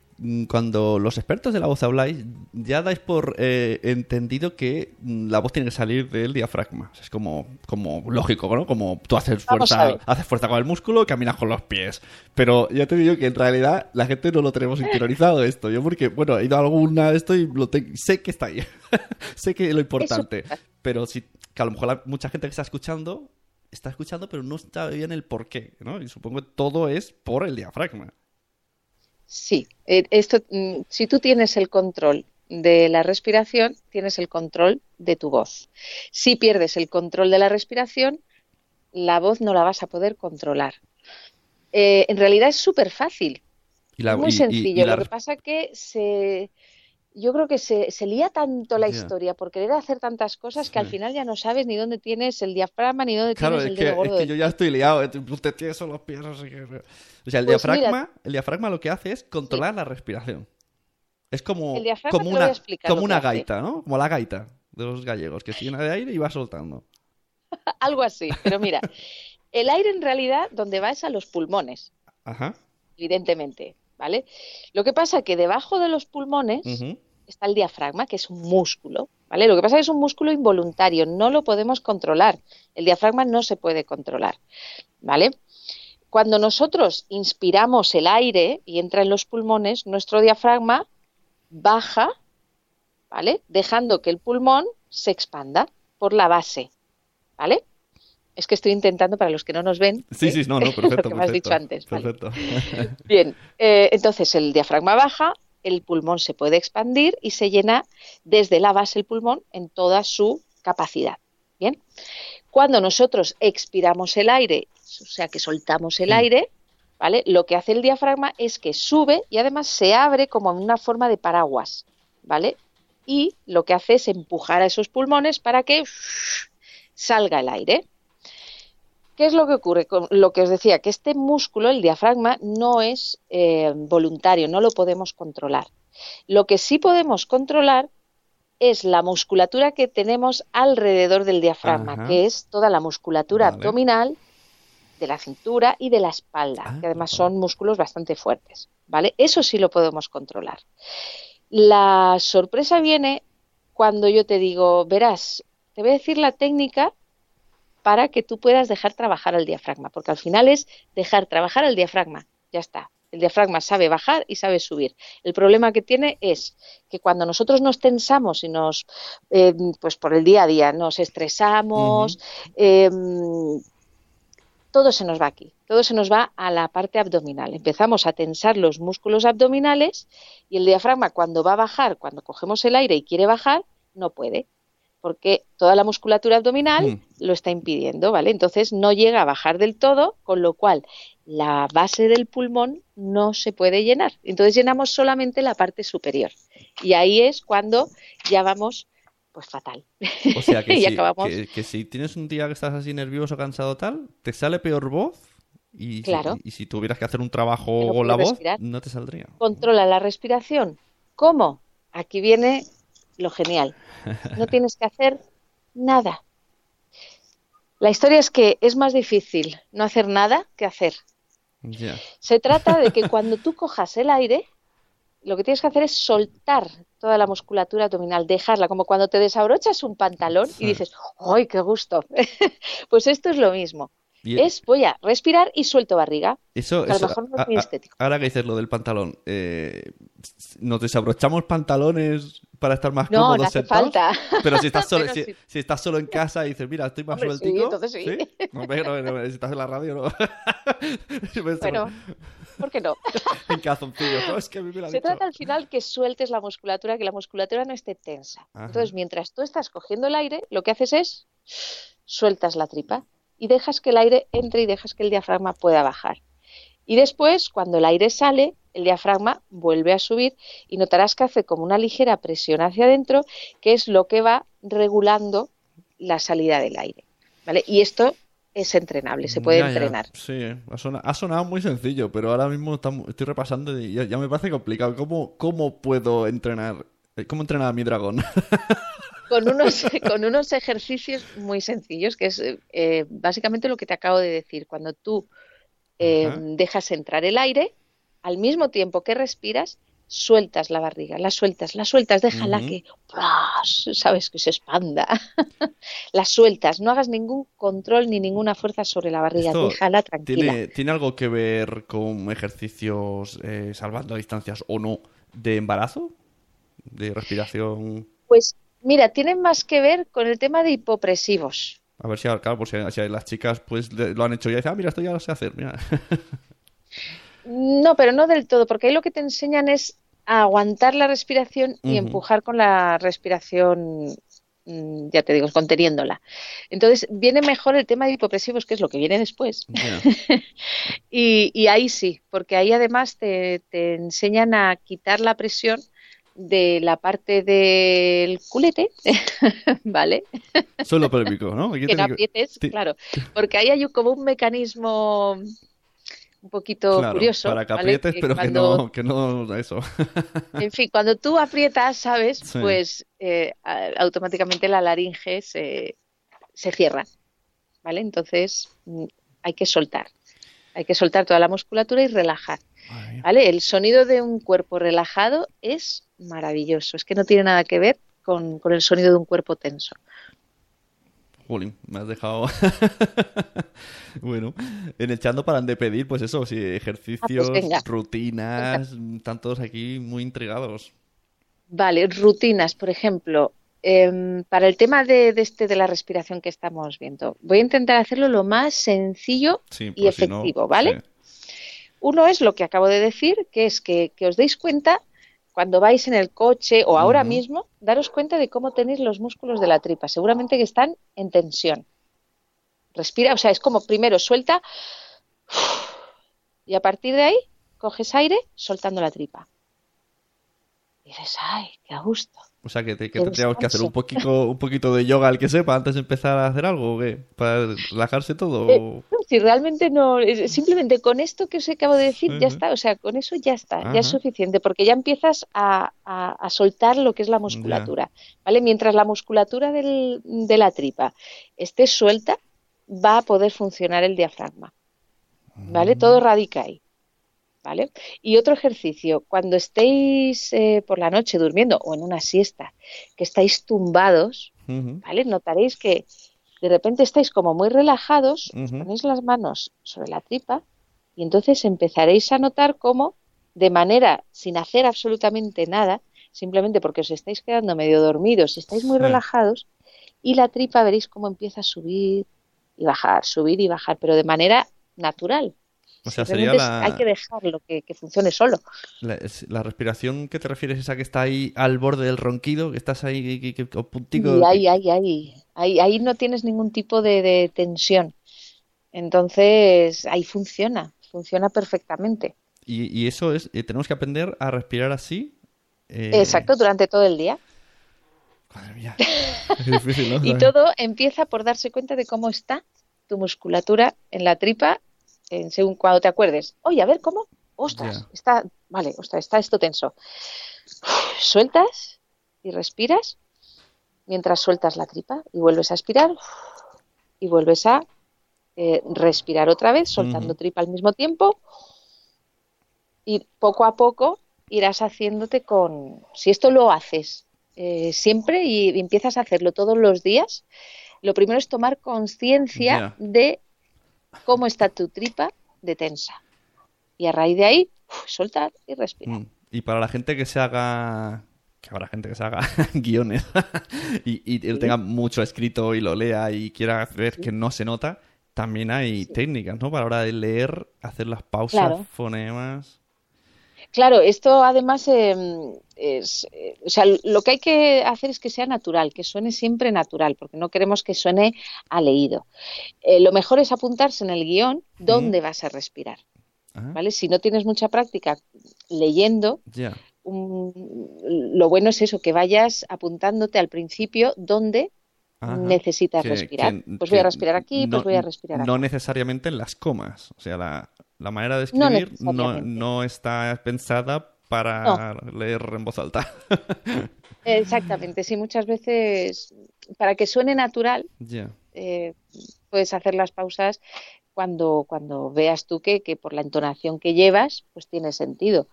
cuando los expertos de la voz habláis, ya dais por eh, entendido que mm, la voz tiene que salir del diafragma. O sea, es como, como lógico, ¿no? Como tú haces fuerza, haces fuerza con el músculo, caminas con los pies. Pero ya te digo que en realidad la gente no lo tenemos interiorizado esto. Yo porque, bueno, he ido a alguna de esto y lo te- sé que está ahí. sé que es lo importante. Pero sí, que a lo mejor la- mucha gente que está escuchando está escuchando, pero no está bien el por qué, ¿no? Y supongo que todo es por el diafragma. Sí, eh, esto, mm, si tú tienes el control de la respiración, tienes el control de tu voz. Si pierdes el control de la respiración, la voz no la vas a poder controlar. Eh, en realidad es súper fácil, Y la, muy y- sencillo. y la Lo que pasa que se, yo creo que se, se lía tanto la historia por querer hacer tantas cosas que al final ya no sabes ni dónde tienes el diafragma ni dónde Claro, tienes es el que, dedo es gordo. que del yo ya estoy liado. eh, Te tieso los pies. O sea, el Pues mira- diafragma, el diafragma lo que hace es controlar la respiración. Es como, como una, como que una gaita, ¿no? Como la gaita de los gallegos, que se llena de aire y va soltando. Algo así. Pero mira, el aire en realidad donde va es a los pulmones, Ajá. evidentemente, ¿vale? Lo que pasa que debajo de los pulmones ujú. Está el diafragma, que es un músculo, ¿vale? Lo que pasa es que es un músculo involuntario, no lo podemos controlar. El diafragma no se puede controlar, ¿vale? Cuando nosotros inspiramos el aire y entra en los pulmones, nuestro diafragma baja, ¿vale? Dejando que el pulmón se expanda por la base, ¿vale? Es que estoy intentando, para los que no nos ven, Sí, ¿eh? sí, no, no, lo perfecto. que me has dicho antes, ¿vale? Perfecto. Bien, eh, entonces el diafragma baja, el pulmón se puede expandir y se llena desde la base del pulmón en toda su capacidad. Bien, cuando nosotros expiramos el aire, o sea que soltamos el aire, ¿vale? Lo que hace el diafragma es que sube y además se abre como en una forma de paraguas, ¿vale? Y lo que hace es empujar a esos pulmones para que salga el aire. ¿Qué es lo que ocurre? Con lo que os decía, que este músculo, el diafragma, no es eh, voluntario, no lo podemos controlar. Lo que sí podemos controlar es la musculatura que tenemos alrededor del diafragma, que es toda la musculatura abdominal de la cintura y de la espalda, ah, que además son músculos bastante fuertes, ¿vale? Eso sí lo podemos controlar. La sorpresa viene cuando yo te digo, verás, te voy a decir la técnica para que tú puedas dejar trabajar al diafragma, porque al final es dejar trabajar al diafragma, ya está. El diafragma sabe bajar y sabe subir. El problema que tiene es que cuando nosotros nos tensamos y nos, eh, pues por el día a día, nos estresamos, todo se nos va aquí, todo se nos va a la parte abdominal. Empezamos a tensar los músculos abdominales y el diafragma cuando va a bajar, cuando cogemos el aire y quiere bajar, no puede, porque toda la musculatura abdominal mm. lo está impidiendo, ¿vale? Entonces no llega a bajar del todo, con lo cual la base del pulmón no se puede llenar. Entonces llenamos solamente la parte superior. Y ahí es cuando ya vamos pues fatal. O sea que, si, tienes un día que estás así nervioso, cansado tal, te sale peor voz y, claro. y, si tuvieras que hacer un trabajo con la voz, no te saldría. Controla la respiración. ¿Cómo? Aquí viene lo genial. No tienes que hacer nada. La historia es que es más difícil no hacer nada que hacer. Se trata de que cuando tú cojas el aire, lo que tienes que hacer es soltar toda la musculatura abdominal, dejarla, como cuando te desabrochas un pantalón y dices, ¡ay, qué gusto! pues esto es lo mismo. Es, voy a respirar y suelto barriga. Eso, a lo mejor no es muy estético. Ahora que dices lo del pantalón, eh, ¿nos desabrochamos pantalones para estar más no, cómodos no hace falta. Pero si estás, solo, si, estás solo en casa y dices, mira, estoy más Hombre, sueltico. Sí, entonces sí. ¿Sí? No, si estás en la radio, no. bueno, ¿por qué no? en calzoncillos, ¿no? Es que a mí me Se trata al final que sueltes la musculatura, que la musculatura no esté tensa. Entonces, mientras tú estás cogiendo el aire, lo que haces es sueltas la tripa y dejas que el aire entre y dejas que el diafragma pueda bajar. Y después, cuando el aire sale, el diafragma vuelve a subir y notarás que hace como una ligera presión hacia adentro, que es lo que va regulando la salida del aire. ¿vale? Y esto es entrenable, se puede entrenar. Sí, ha sonado, muy sencillo, pero ahora mismo estoy repasando y ya, me parece complicado. ¿Cómo, ¿Cómo puedo entrenar? ¿Cómo entrenar a mi dragón? con unos, con unos ejercicios muy sencillos, que es eh, básicamente lo que te acabo de decir. Cuando tú eh, dejas entrar el aire, al mismo tiempo que respiras, sueltas la barriga, la sueltas, la sueltas, déjala que, sabes, que se expanda. la sueltas, no hagas ningún control ni ninguna fuerza sobre la barriga, déjala tranquila. ¿tiene, algo que ver con ejercicios eh, salvando distancias o no de embarazo? ¿De respiración? Pues mira, tienen más que ver con el tema de hipopresivos. A ver si, claro, pues si, las chicas pues lo han hecho ya y dicen, ah, mira, esto ya lo sé hacer, mira. No, pero no del todo, porque ahí lo que te enseñan es a aguantar la respiración y empujar con la respiración, mm, ya te digo, conteniéndola. Entonces, viene mejor el tema de hipopresivos, que es lo que viene después. y, ahí sí, porque ahí además te, enseñan a quitar la presión de la parte del culete, ¿vale? Solo pélvico, ¿no? que no aprietes, claro, porque ahí hay como un mecanismo un poquito curioso. Para que aprietes, pero que, no, que no eso. en fin, cuando tú aprietas, ¿sabes? Pues eh, automáticamente la laringe se, se cierra. ¿Vale? Entonces mm, hay que soltar. Hay que soltar toda la musculatura y relajar. ¿Vale? El sonido de un cuerpo relajado es maravilloso. Es que no tiene nada que ver con, con el sonido de un cuerpo tenso. Jolín, me has dejado. bueno, en el chat paran de pedir, pues eso, sí, ejercicios, ah, pues rutinas, están todos aquí muy intrigados. Vale, rutinas, por ejemplo, em, para el tema de, este de la respiración que estamos viendo, voy a intentar hacerlo lo más sencillo y efectivo, ¿vale? Uno es lo que acabo de decir, que es que, que os deis cuenta cuando vais en el coche o ahora mismo, daros cuenta de cómo tenéis los músculos de la tripa. Seguramente que están en tensión. Respira, o sea, es como primero suelta y a partir de ahí coges aire soltando la tripa. Y dices, ay, qué a gusto. O sea, que, tendríamos que hacer un poquito, un poquito de yoga al que sepa antes de empezar a hacer algo, ¿o qué? ¿Para relajarse todo? Eh, si realmente no, simplemente con esto que os acabo de decir ya está, o sea, con eso ya está, ya es suficiente, porque ya empiezas a, soltar lo que es la musculatura, ¿vale? Mientras la musculatura del, de la tripa esté suelta, va a poder funcionar el diafragma, ¿vale? Todo radica ahí. ¿Vale? Y otro ejercicio, cuando estéis eh, por la noche durmiendo o en una siesta, que estáis tumbados, ¿vale? Notaréis que de repente estáis como muy relajados, ponéis las manos sobre la tripa y entonces empezaréis a notar cómo, de manera sin hacer absolutamente nada, simplemente porque os estáis quedando medio dormidos y estáis muy relajados, y la tripa veréis cómo empieza a subir y bajar, subir y bajar, pero de manera natural. O sea, sería la... Hay que dejarlo que, funcione solo. La, respiración que te refieres es esa que está ahí al borde del ronquido, que estás ahí que, que, Y ahí, ahí, ahí, ahí. Ahí no tienes ningún tipo de, tensión. Entonces, ahí funciona, funciona perfectamente. Y, eso es, eh, tenemos que aprender a respirar así. Eh, Exacto, durante todo el día. Madre mía. Es difícil, ¿no? y todo empieza por darse cuenta de cómo está tu musculatura en la tripa según cuando te acuerdes, oye, a ver cómo, ostras, está, vale, ostras, está esto tenso. Sueltas y respiras mientras sueltas la tripa y vuelves a aspirar y vuelves a eh, respirar otra vez, soltando tripa al mismo tiempo y poco a poco irás haciéndote con, si esto lo haces eh, siempre y, empiezas a hacerlo todos los días, lo primero es tomar conciencia de cómo está tu tripa de tensa. Y a raíz de ahí, soltar y respirar. Mm. Y para la gente que se haga que habrá gente que se haga guiones y, él tenga mucho escrito y lo lea y quiera ver que no se nota, también hay técnicas, ¿no? Para la hora de leer, hacer las pausas, fonemas. Claro, esto además em, es, eh, o sea, lo que hay que hacer es que sea natural, que suene siempre natural, porque no queremos que suene a leído. Eh, lo mejor es apuntarse en el guion dónde vas a respirar. ¿Vale? Si no tienes mucha práctica leyendo, lo bueno es eso, que vayas apuntándote al principio dónde necesitas respirar. pues voy a respirar aquí, pues voy a respirar aquí. No necesariamente en las comas, o sea, la, la manera de escribir no, no, está pensada para leer en voz alta. Exactamente, sí, muchas veces para que suene natural eh, puedes hacer las pausas cuando, cuando veas tú que, que por la entonación que llevas pues tiene sentido.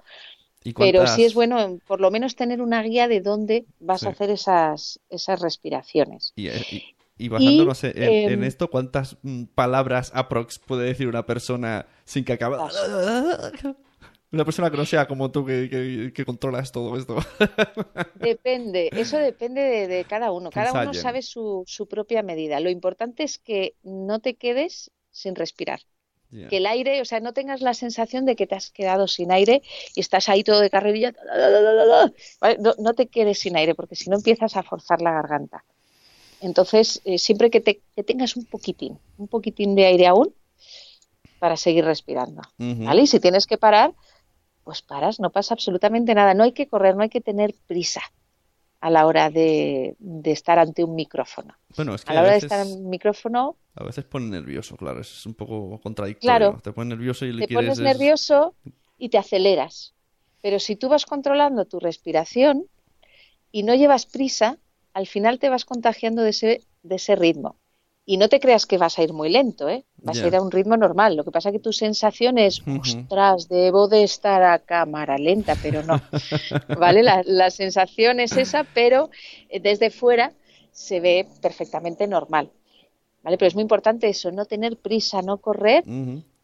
Pero sí es bueno por lo menos tener una guía de dónde vas a hacer esas, esas respiraciones. Y, y, y basándonos en, em, esto, ¿cuántas mm, palabras aprox puede decir una persona sin que acabe... Una persona que no sea como tú, que, que, controlas todo esto. Depende, eso depende de, cada uno. Cada uno sabe su, su, propia medida. Lo importante es que no te quedes sin respirar. Que el aire, o sea, no tengas la sensación de que te has quedado sin aire y estás ahí todo de carrerilla. No, no te quedes sin aire, porque si no empiezas a forzar la garganta. Entonces, eh, siempre que, te, tengas un poquitín, un poquitín de aire aún para seguir respirando. ¿Vale? Y si tienes que parar, pues paras, no pasa absolutamente nada. No hay que correr, no hay que tener prisa a la hora de, estar ante un micrófono. Bueno, es que a la hora de estar en un micrófono. A veces pone nervioso, claro, es un poco contradictorio. Claro, te pones nervioso y le te pones nervioso y te aceleras. Pero si tú vas controlando tu respiración y no llevas prisa, al final te vas contagiando de ese, de ese ritmo. Y no te creas que vas a ir muy lento, ¿eh? Vas a ir a un ritmo normal. Lo que pasa es que tu sensación es, ostras, debo de estar a cámara lenta, pero no. ¿Vale? La, sensación es esa, pero eh, desde fuera se ve perfectamente normal. ¿Vale? Pero es muy importante eso, no tener prisa, no correr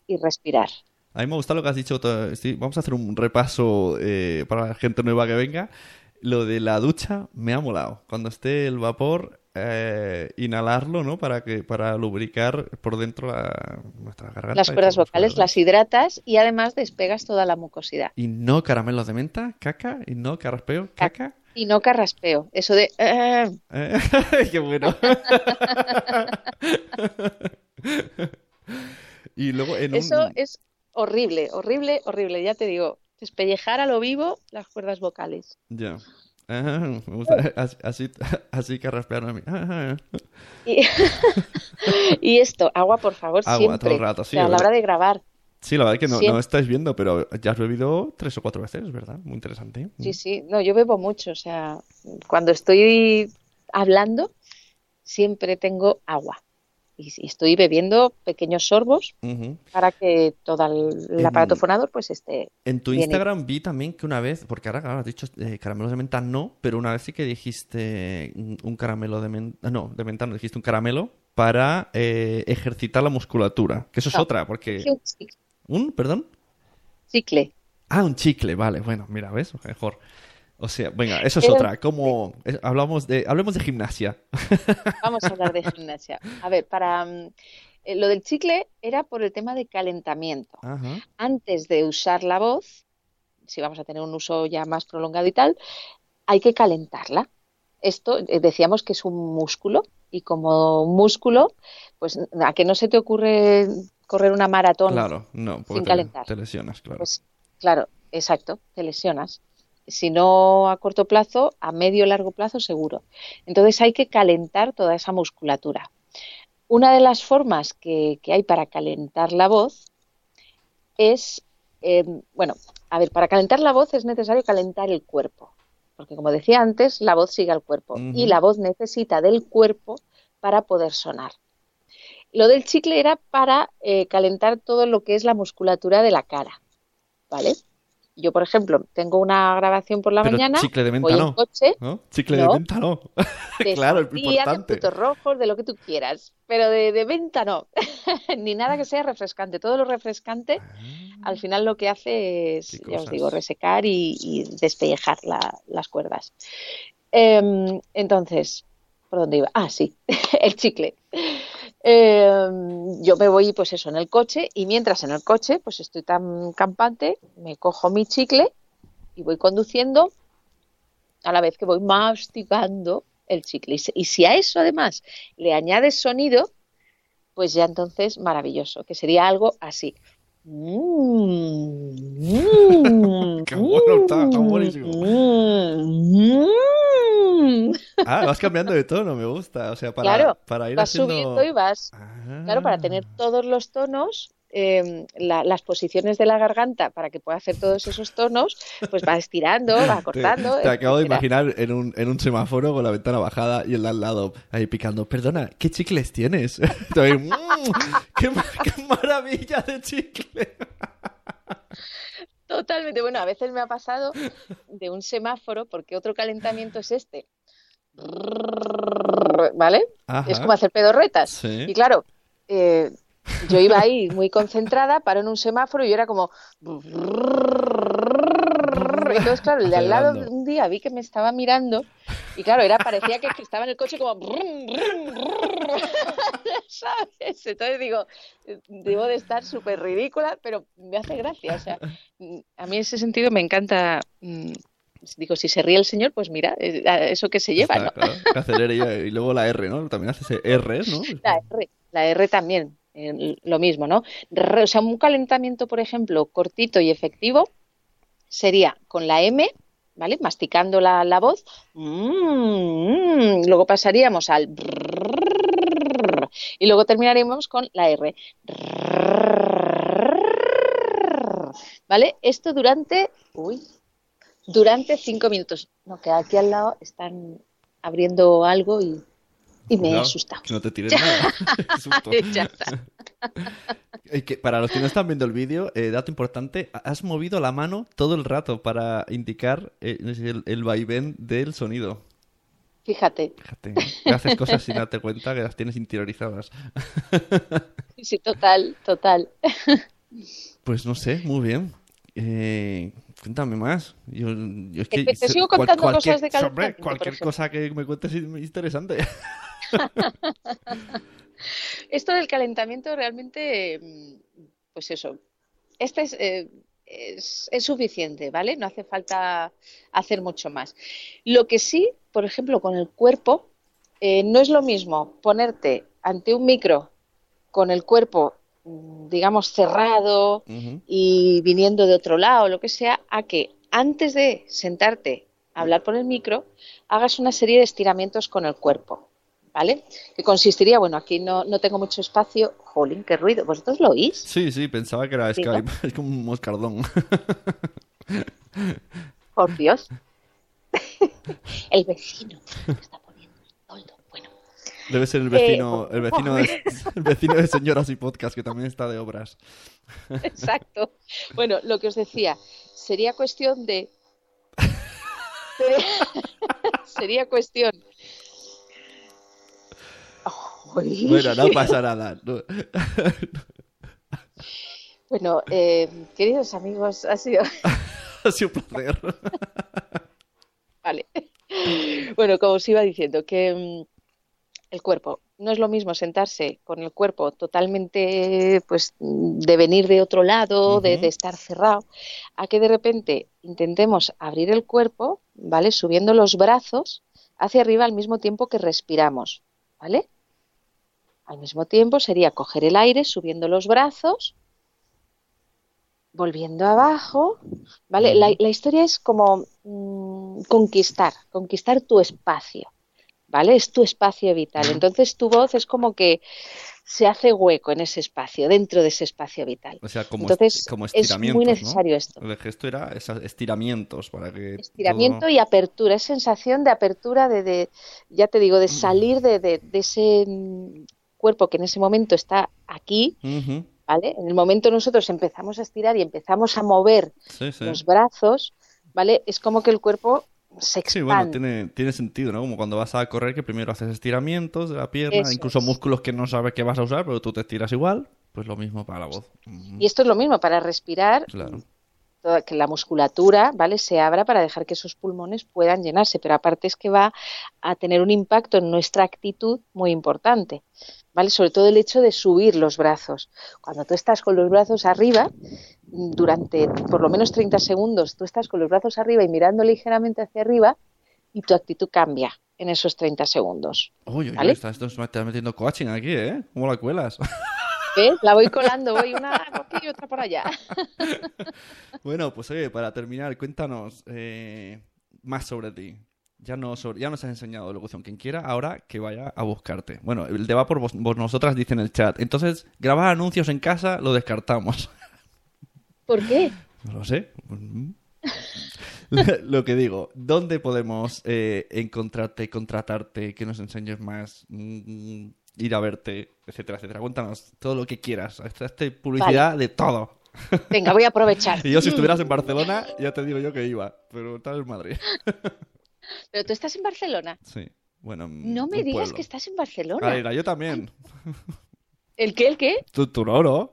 y respirar. A mí me gusta lo que has dicho. Vamos a hacer un repaso eh, para la gente nueva que venga. Lo de la ducha me ha molado. Cuando esté el vapor, eh, inhalarlo, ¿no? Para que para lubricar por dentro la, nuestra garganta. Las cuerdas vocales las hidratas y además despegas toda la mucosidad. Y no caramelos de menta, caca, y no carraspeo, caca. Y no carraspeo. Eso de... "Ah", Eh, ¡Qué bueno! y luego en eso un... es horrible, horrible, horrible. Ya te digo, despellejar a lo vivo las cuerdas vocales. Ya. Ajá, me gusta. Así, así, así carraspearon a mí. Ajá. Y, y esto, agua, por favor, Agua siempre. todo el rato, sí, O sea, a la hora de grabar. Sí, la verdad es que no, Siempre. no estáis viendo, pero ya has bebido tres o cuatro veces, ¿verdad? Muy interesante. Sí, sí. No, yo bebo mucho. O sea, cuando estoy hablando, siempre tengo agua. Y y estoy bebiendo pequeños sorbos para que todo el, el aparato fonador pues esté En tu Bien Instagram vi también que una vez, porque ahora has dicho eh, caramelos de menta no, pero una vez sí que dijiste un caramelo de menta, no, de menta no, dijiste un caramelo para eh, ejercitar la musculatura, que eso es No. otra, porque... Un chicle. ¿Un? ¿Perdón? chicle. Ah, un chicle, vale, bueno, mira, ¿ves? Mejor. O sea, venga, eso es Era otra, como... eh, hablamos de, hablemos de gimnasia. Vamos a hablar de gimnasia. A ver, para mm, eh, lo del chicle era por el tema de calentamiento. Ajá. Antes de usar la voz, si vamos a tener un uso ya más prolongado y tal, hay que calentarla. Esto eh, decíamos que es un músculo y como músculo, pues a que no se te ocurre correr una maratón, Claro, no, Sin te, calentar. te lesionas, claro. pues claro, exacto, te lesionas. Si no a corto plazo, a medio largo plazo seguro. Entonces hay que calentar toda esa musculatura. Una de las formas que, que hay para calentar la voz es, eh, bueno, a ver, para calentar la voz es necesario calentar el cuerpo, porque como decía antes, la voz sigue al cuerpo y la voz necesita del cuerpo para poder sonar. Lo del chicle era para eh, calentar todo lo que es la musculatura de la cara, ¿vale? Yo, por ejemplo, tengo una grabación por la Pero mañana, chicle de menta voy en no. coche, ¿No? Chicle de No. menta no. de claro, es sandía, de importante. frutos rojos, de lo que tú quieras, pero de, de menta no, ni nada que sea refrescante. Todo lo refrescante al final lo que hace es, ya os digo, resecar y, y despellejar la- las cuerdas. Em, entonces, ¿por dónde iba? Ah, sí, el chicle. Em, yo me voy, pues eso, en el coche y mientras en el coche, pues estoy tan campante, me cojo mi chicle y voy conduciendo a la vez que voy masticando el chicle. Y si- Y si a eso además le añades sonido, pues ya entonces maravilloso, que sería algo así. Mm, mm, Qué bueno está, está buenísimo. mm, mm. Ah, vas cambiando de tono, me gusta. O sea, para, Claro, para ir Vas haciendo... subiendo y vas, Ah. claro, para tener todos los tonos, eh, la- las posiciones de la garganta para que pueda hacer todos esos tonos, pues va estirando, va cortando. te acabo de imaginar en un, en un semáforo con la ventana bajada y el al lado ahí picando. Perdona, ¿qué chicles tienes? "Mm, qué, ma- qué maravilla de chicle! Totalmente. Bueno, a veces me ha pasado de un semáforo, porque otro calentamiento es este. ¿Vale? Ajá. Es como hacer pedorretas. Sí. Y claro, eh, yo iba ahí muy concentrada, paro en un semáforo y yo era como... Entonces, claro, el de al lado un día vi que me estaba mirando y claro, era parecía que, que estaba en el coche como... ¿Sabes? Entonces digo, debo de estar súper ridícula, pero me hace gracia. O sea, a mí en ese sentido me encanta... mm, Digo, si se ríe el señor, pues mira, eh, eso que se lleva, Está, ¿no? claro, que acelere y, y luego la R, ¿no? También hace ese R, ¿no? La R, la R también, lo mismo, ¿no? O sea, un calentamiento, por ejemplo, cortito y efectivo sería con la M, ¿vale? Masticando la, voz. Mm, luego pasaríamos al y luego terminaríamos con la R. ¿Vale? Esto durante, uy, durante cinco minutos. No, que aquí al lado están abriendo algo y, y me he Cuidado, asustado. Que no te tires nada. Ya está. Que para los que no están viendo el vídeo, eh, dato importante, has movido la mano todo el rato para indicar eh, el, el vaivén del sonido. Fíjate, Fíjate, que haces cosas sin darte cuenta que las tienes interiorizadas. sí, total, total. Pues no sé, muy bien. Eh, cuéntame más. Yo, yo es Que te sigo contando cosas de hombre, por cualquier cosa que me cuentes es interesante. Esto del calentamiento realmente, mm, pues eso, este es, eh, es, es suficiente, ¿vale? No hace falta hacer mucho más. Lo que sí, por ejemplo, con el cuerpo, eh, no es lo mismo ponerte ante un micro con el cuerpo, mm, digamos, cerrado y viniendo de otro lado, lo que sea, a que antes de sentarte a hablar por el micro, hagas una serie de estiramientos con el cuerpo, ¿vale? Que consistiría, bueno, aquí no, no tengo mucho espacio. Jolín, qué ruido. ¿Vosotros lo oís? Sí, sí, pensaba que era. Skype. Es como un moscardón. Por Dios. el vecino está poniendo el toldo. Bueno, Debe ser el vecino, Eh, el vecino de, el vecino de Señoras y Podcast, que también está de obras. exacto. Bueno, lo que os decía, sería cuestión de... Sería, sería cuestión... Bueno, no pasa nada. no. Bueno, eh, queridos amigos, ha sido... Ha sido un placer. Vale. Bueno, como os iba diciendo, que mm, el cuerpo, no es lo mismo sentarse con el cuerpo totalmente, pues, mm, de venir de otro lado, de estar cerrado, a que de repente intentemos abrir el cuerpo, ¿vale? Subiendo los brazos hacia arriba al mismo tiempo que respiramos, ¿vale? Al mismo tiempo sería coger el aire subiendo los brazos, volviendo abajo, ¿vale? La, la historia es como mm, conquistar, conquistar tu espacio, ¿vale? Es tu espacio vital. Entonces tu voz es como que se hace hueco en ese espacio, dentro de ese espacio vital. O sea, como, Entonces como es muy ¿no? necesario esto. El gesto era estiramientos para que Estiramiento todo- y apertura, es sensación de apertura, de, de ya te digo, de salir de, de- de ese mm, cuerpo que en ese momento está aquí, ¿vale? En el momento nosotros empezamos a estirar y empezamos a mover Sí, sí. los brazos, ¿vale? Es como que el cuerpo se Sí, expande. bueno, tiene, tiene sentido, ¿no? Como cuando vas a correr que primero haces estiramientos de la pierna, Eso incluso es. músculos que no sabes que vas a usar, pero tú te estiras igual, pues lo mismo para la voz. Y esto es lo mismo, para respirar, Claro. toda- que la musculatura, ¿vale? Se abra para dejar que esos pulmones puedan llenarse, pero aparte es que va a tener un impacto en nuestra actitud muy importante, ¿vale? Sobre todo el hecho de subir los brazos. Cuando tú estás con los brazos arriba, durante por lo menos 30 segundos, tú estás con los brazos arriba y mirando ligeramente hacia arriba y tu actitud cambia en esos 30 segundos. Uy, ¿Vale? estás, estás metiendo coaching aquí, ¿eh? ¿Cómo la cuelas? ¿Ves? La voy colando, voy una por aquí y otra por allá. Bueno, pues oye, para terminar, cuéntanos eh, más sobre ti. Ya, no sobre- ya nos has enseñado locución. Quien quiera, ahora que vaya a buscarte. Bueno, el de va por vos, vos nosotras dice en el chat. Entonces, grabar anuncios en casa lo descartamos. ¿Por qué? No lo sé. Lo que digo, ¿dónde podemos eh, encontrarte, contratarte, que nos enseñes más, mm, ir a verte, etcétera, etcétera? Cuéntanos todo lo que quieras. Esta esta publicidad de todo. Venga, voy a aprovechar. Y yo, si estuvieras en Barcelona, ya te digo yo que iba, pero estás en Madrid. Pero tú estás en Barcelona. Sí, bueno. No me digas pueblo. que estás en Barcelona. Alegra, yo también. ¿El qué? ¿El qué? Tú, tú no, ¿no?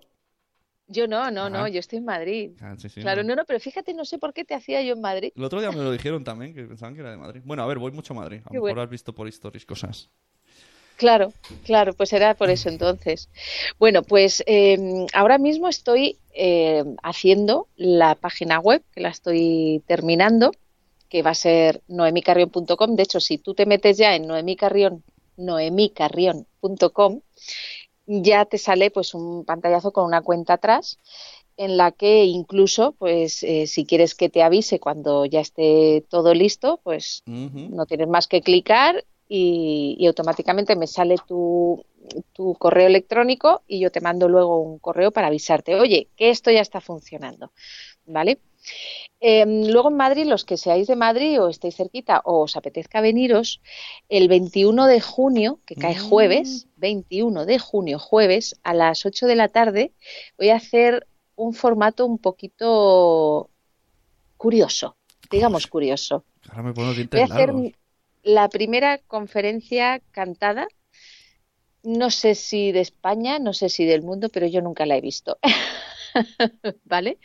Yo no, no, no, yo estoy en Madrid. Ah, sí, sí, Claro, no. no, pero fíjate, no sé por qué te hacía yo en Madrid. El otro día me lo dijeron también, que pensaban que era de Madrid. Bueno, a ver, voy mucho a Madrid. A lo mejor has visto por stories cosas. Claro, claro, pues era por eso entonces. Bueno, pues eh, ahora mismo estoy eh, haciendo la página web, que la estoy terminando, que va a ser noemicarrion.com. De hecho, si tú te metes ya en noemicarrion, noemicarrion.com, ya te sale pues un pantallazo con una cuenta atrás en la que incluso, pues, eh, si quieres que te avise cuando ya esté todo listo, pues no tienes más que clicar y, y automáticamente me sale tu, tu correo electrónico y yo te mando luego un correo para avisarte, oye, que esto ya está funcionando, ¿vale? Em, luego en Madrid, los que seáis de Madrid o estéis cerquita o os apetezca veniros, el 21 de junio, que cae Mm. jueves, 21 de junio, jueves, a las 8 de la tarde, voy a hacer un formato un poquito curioso, digamos curioso. Ahora me pongo Voy a hacer largos. la primera conferencia cantada. No sé si de España, no sé si del mundo, pero yo nunca la he visto. ¿vale?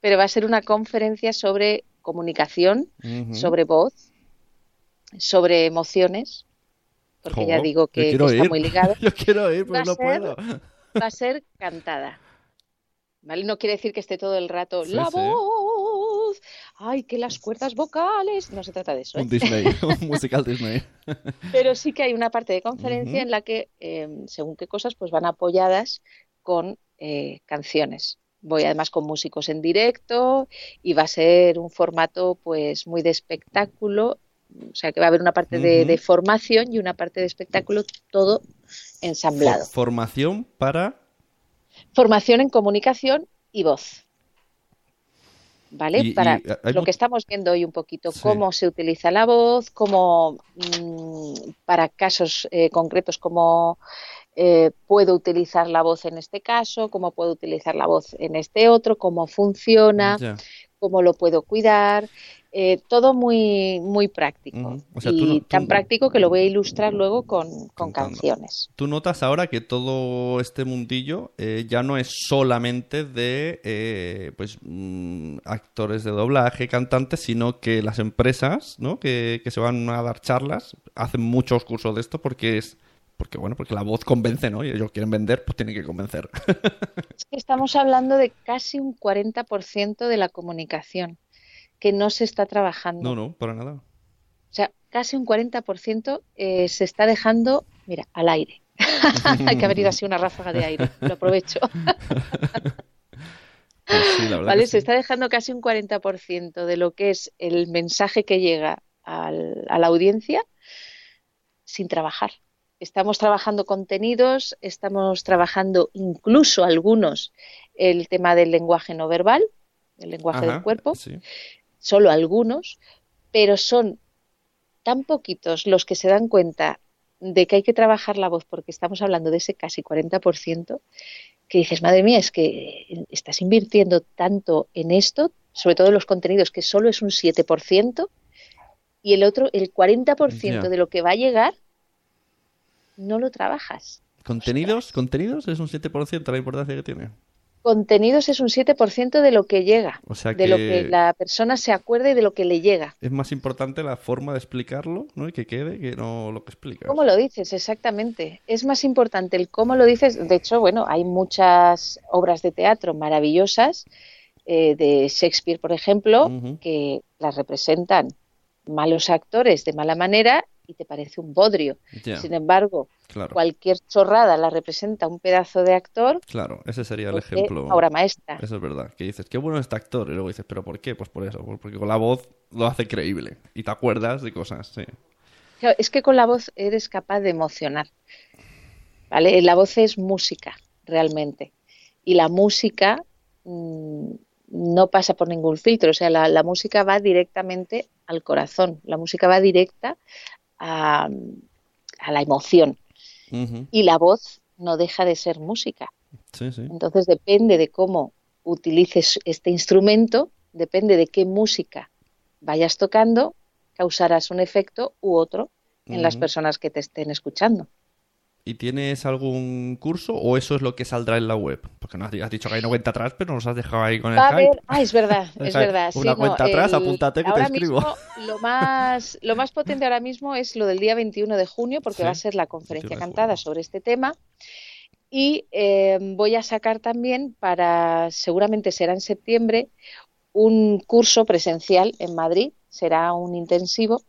Pero va a ser una conferencia sobre comunicación, sobre voz, sobre emociones, porque ya digo que, está muy ligado. Yo quiero ir, pero no puedo. Va a ser cantada. ¿Vale? No quiere decir que esté todo el rato la voz, ay, que las cuerdas vocales, no se trata de eso. Un ¿eh? Disney, un musical Disney. Pero sí que hay una parte de conferencia en la que, em, según qué cosas, pues van apoyadas con eh, canciones. Voy además con músicos en directo y va a ser un formato pues muy de espectáculo, o sea que va a haber una parte de, formación y una parte de espectáculo, todo ensamblado. ¿Formación para? Formación en comunicación y voz. ¿Vale? Para lo que estamos viendo hoy un poquito, cómo se utiliza la voz, cómo mm, para casos eh, concretos, cómo eh, puedo utilizar la voz en este caso, cómo puedo utilizar la voz en este otro, cómo funciona, cómo lo puedo cuidar. Eh, todo muy, muy práctico. y tan práctico que lo voy a ilustrar luego con, canciones. Tú notas ahora que todo este mundillo eh, ya no es solamente de pues mm, actores de doblaje, cantantes, sino que las empresas ¿no? que, que se van a dar charlas hacen muchos cursos de esto porque es porque bueno, porque la voz convence, ¿no? Y ellos quieren vender, pues tienen que convencer. Es que estamos hablando de casi un 40% de la comunicación que no se está trabajando. No, no, para nada. O sea, casi un 40% eh, se está dejando, mira, al aire. Hay que haber ido así una ráfaga de aire, lo aprovecho. Pues ¿Vale? Se está dejando casi un 40% de lo que es el mensaje que llega a la audiencia sin trabajar. Estamos trabajando contenidos, estamos trabajando incluso algunos el tema del lenguaje no verbal, el lenguaje del cuerpo, solo algunos, pero son tan poquitos los que se dan cuenta de que hay que trabajar la voz, porque estamos hablando de ese casi 40%, que dices, madre mía, es que estás invirtiendo tanto en esto, sobre todo en los contenidos, que solo es un 7%, y el otro, el 40% de lo que va a llegar, no lo trabajas. ¿Contenidos? ¿Contenidos es un 7% la importancia que tiene? Contenidos es un 7% de lo que llega, o sea de lo que la persona se acuerde y de lo que le llega. Es más importante la forma de explicarlo ¿no? y que quede que no lo que explicas. ¿Cómo lo dices? Exactamente. Es más importante el cómo lo dices. De hecho, bueno, hay muchas obras de teatro maravillosas eh, de Shakespeare, por ejemplo, que las representan malos actores de mala manera y te parece un bodrio. Sin embargo, cualquier chorrada la representa un pedazo de actor. Claro, ese sería el ejemplo. Ahora maestra. Eso es verdad. Que dices, qué bueno este actor. Y luego dices, ¿pero por qué? Pues por eso. Porque con la voz lo hace creíble. Y te acuerdas de cosas, sí. es que con la voz eres capaz de emocionar. ¿Vale? La voz es música, realmente. Y la música. Mm, no pasa por ningún filtro, o sea, la, la, música va directamente al corazón, la música va directa a, la emoción. Y la voz no deja de ser música. Entonces depende de cómo utilices este instrumento, depende de qué música vayas tocando, causarás un efecto u otro en las personas que te estén escuchando. ¿Y tienes algún curso o eso es lo que saldrá en la web? Porque no has dicho que hay una cuenta atrás, pero nos has dejado ahí con el hype. Ah, es verdad, es verdad. Una cuenta atrás, apúntate que te escribo. lo, más, lo más potente ahora mismo es lo del día 21 de junio, porque va a ser la conferencia cantada sobre este tema. Y eh, voy a sacar también para, seguramente será en septiembre, un curso presencial en Madrid, será un intensivo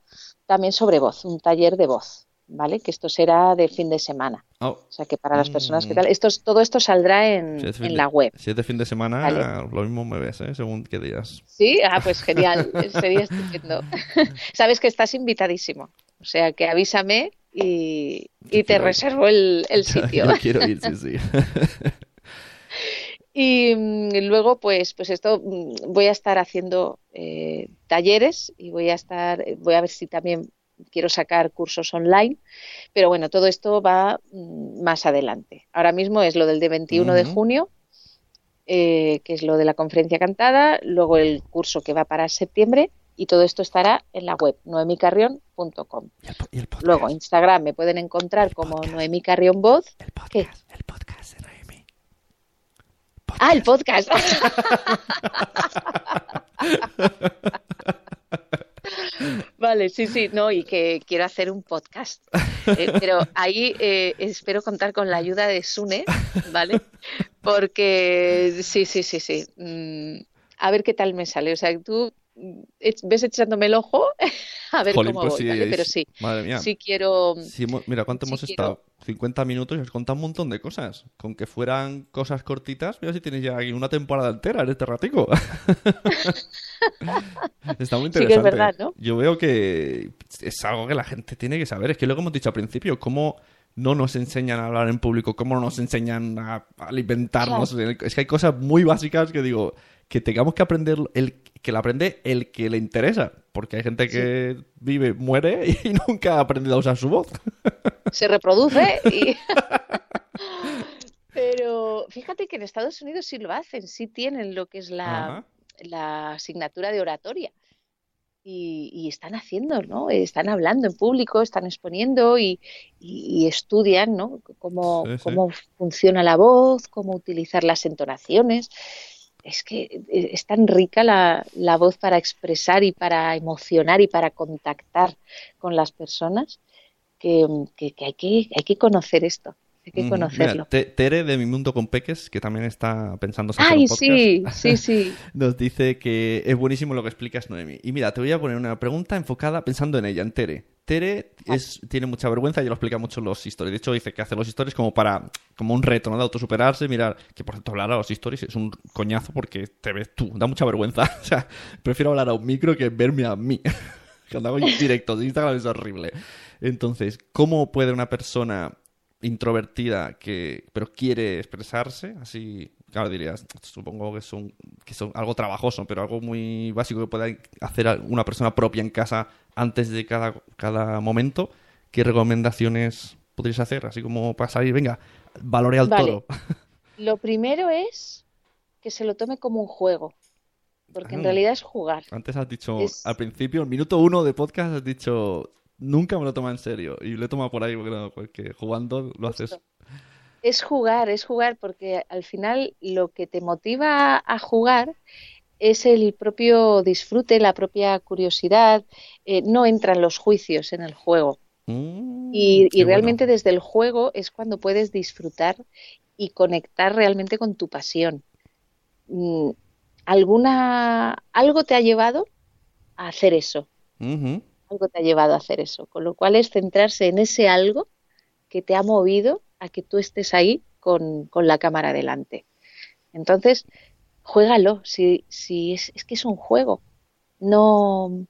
también sobre voz, un taller de voz. ¿Vale? Que esto será de fin de semana. Oh. O sea que para las personas que mm. tal, esto, todo esto saldrá en, la web. Si es de fin de semana, lo mismo me ves, ¿eh? Según qué días. Sí, ah, pues genial, sería estupendo. Sabes que estás invitadísimo, o sea que avísame y, te reservo el, sitio. Yo quiero ir, sí, sí. Y mm, luego, pues, pues esto mm, voy a estar haciendo eh, talleres y voy a estar, voy a ver si también quiero sacar cursos online, pero bueno, todo esto va mm, más adelante. Ahora mismo es lo del de 21 de junio, eh, que es lo de la conferencia cantada, luego el curso que va para septiembre y todo esto estará en la web noemicarrión.com. Luego Instagram me pueden encontrar como Noemi Carrión Voz. El podcast, el podcast de Noemi. Ah, el podcast. Vale, sí, sí, no, y que quiero hacer un podcast. Eh, pero ahí eh, espero contar con la ayuda de Sune, ¿vale? Porque sí, sí, sí, sí. Mm, a ver qué tal me sale. O sea, tú ves echándome el ojo a ver cómo pues voy, ¿vale? Pero sí, Madre mía. sí quiero... Sí, mira, ¿cuánto Sí hemos quiero- estado? 50 minutos y has contado un montón de cosas. Con que fueran cosas cortitas, mira si tienes ya aquí una temporada entera en este ratico. Está muy Sí que es interesante. verdad, ¿no? Yo veo que es algo que la gente tiene que saber. Es que lo que hemos dicho al principio, cómo no nos enseñan a hablar en público, cómo no nos enseñan a, a alimentarnos. Es que hay cosas muy básicas que digo, que tengamos que aprender, el, que la aprende el que le interesa. Porque hay gente que vive, muere y nunca ha aprendido a usar su voz. se reproduce y... Pero fíjate que en Estados Unidos sí lo hacen, sí tienen lo que es la, la asignatura de oratoria. Y, y están haciendo, ¿no? Están hablando en público, están exponiendo y, y- y estudian, ¿no? Cómo, Sí, sí. cómo funciona la voz, cómo utilizar las entonaciones. Es que eh, es tan rica la, la voz para expresar y para emocionar y para contactar con las personas que- que hay que, hay que conocer esto, hay que conocerlo. Mira, Tere de Mi Mundo con Peques, que también está pensando en hacer Ay, un podcast, sí, sí, sí. nos dice que es buenísimo lo que explicas, Noemi. Y mira, te voy a poner una pregunta enfocada pensando en ella, en Tere. Tere es, tiene mucha vergüenza y lo explica mucho en los stories. De hecho, dice que hace los stories como para como un reto, ¿no? De autosuperarse. Mirar, que por cierto, hablar a los stories es un coñazo porque te ves tú, da mucha vergüenza. O sea, prefiero hablar a un micro que verme a mí. Cuando hago directos de Instagram es horrible. Entonces, ¿cómo puede una persona introvertida que pero quiere expresarse así claro dirías supongo que son que son algo trabajoso pero algo muy básico que pueda hacer una persona propia en casa antes de cada cada momento qué recomendaciones podrías hacer así como para salir venga valore al Vale. toro Lo primero es que se lo tome como un juego, porque en Ah. realidad es jugar. antes has dicho Es- al principio el minuto uno de podcast has dicho nunca me lo toma en serio y lo he tomado por ahí porque, no, porque jugando lo haces. Es jugar, es jugar, porque al final lo que te motiva a jugar es el propio disfrute, la propia curiosidad, eh, no entran los juicios en el juego. Mm, Y, y bueno. realmente desde el juego es cuando puedes disfrutar y conectar realmente con tu pasión. Mm, ¿Alguna, algo te ha llevado a hacer eso? Algo te ha llevado a hacer eso. Con lo cual es centrarse en ese algo que te ha movido a que tú estés ahí con, con la cámara delante. Entonces, juégalo, si, si es, es que es un juego. No,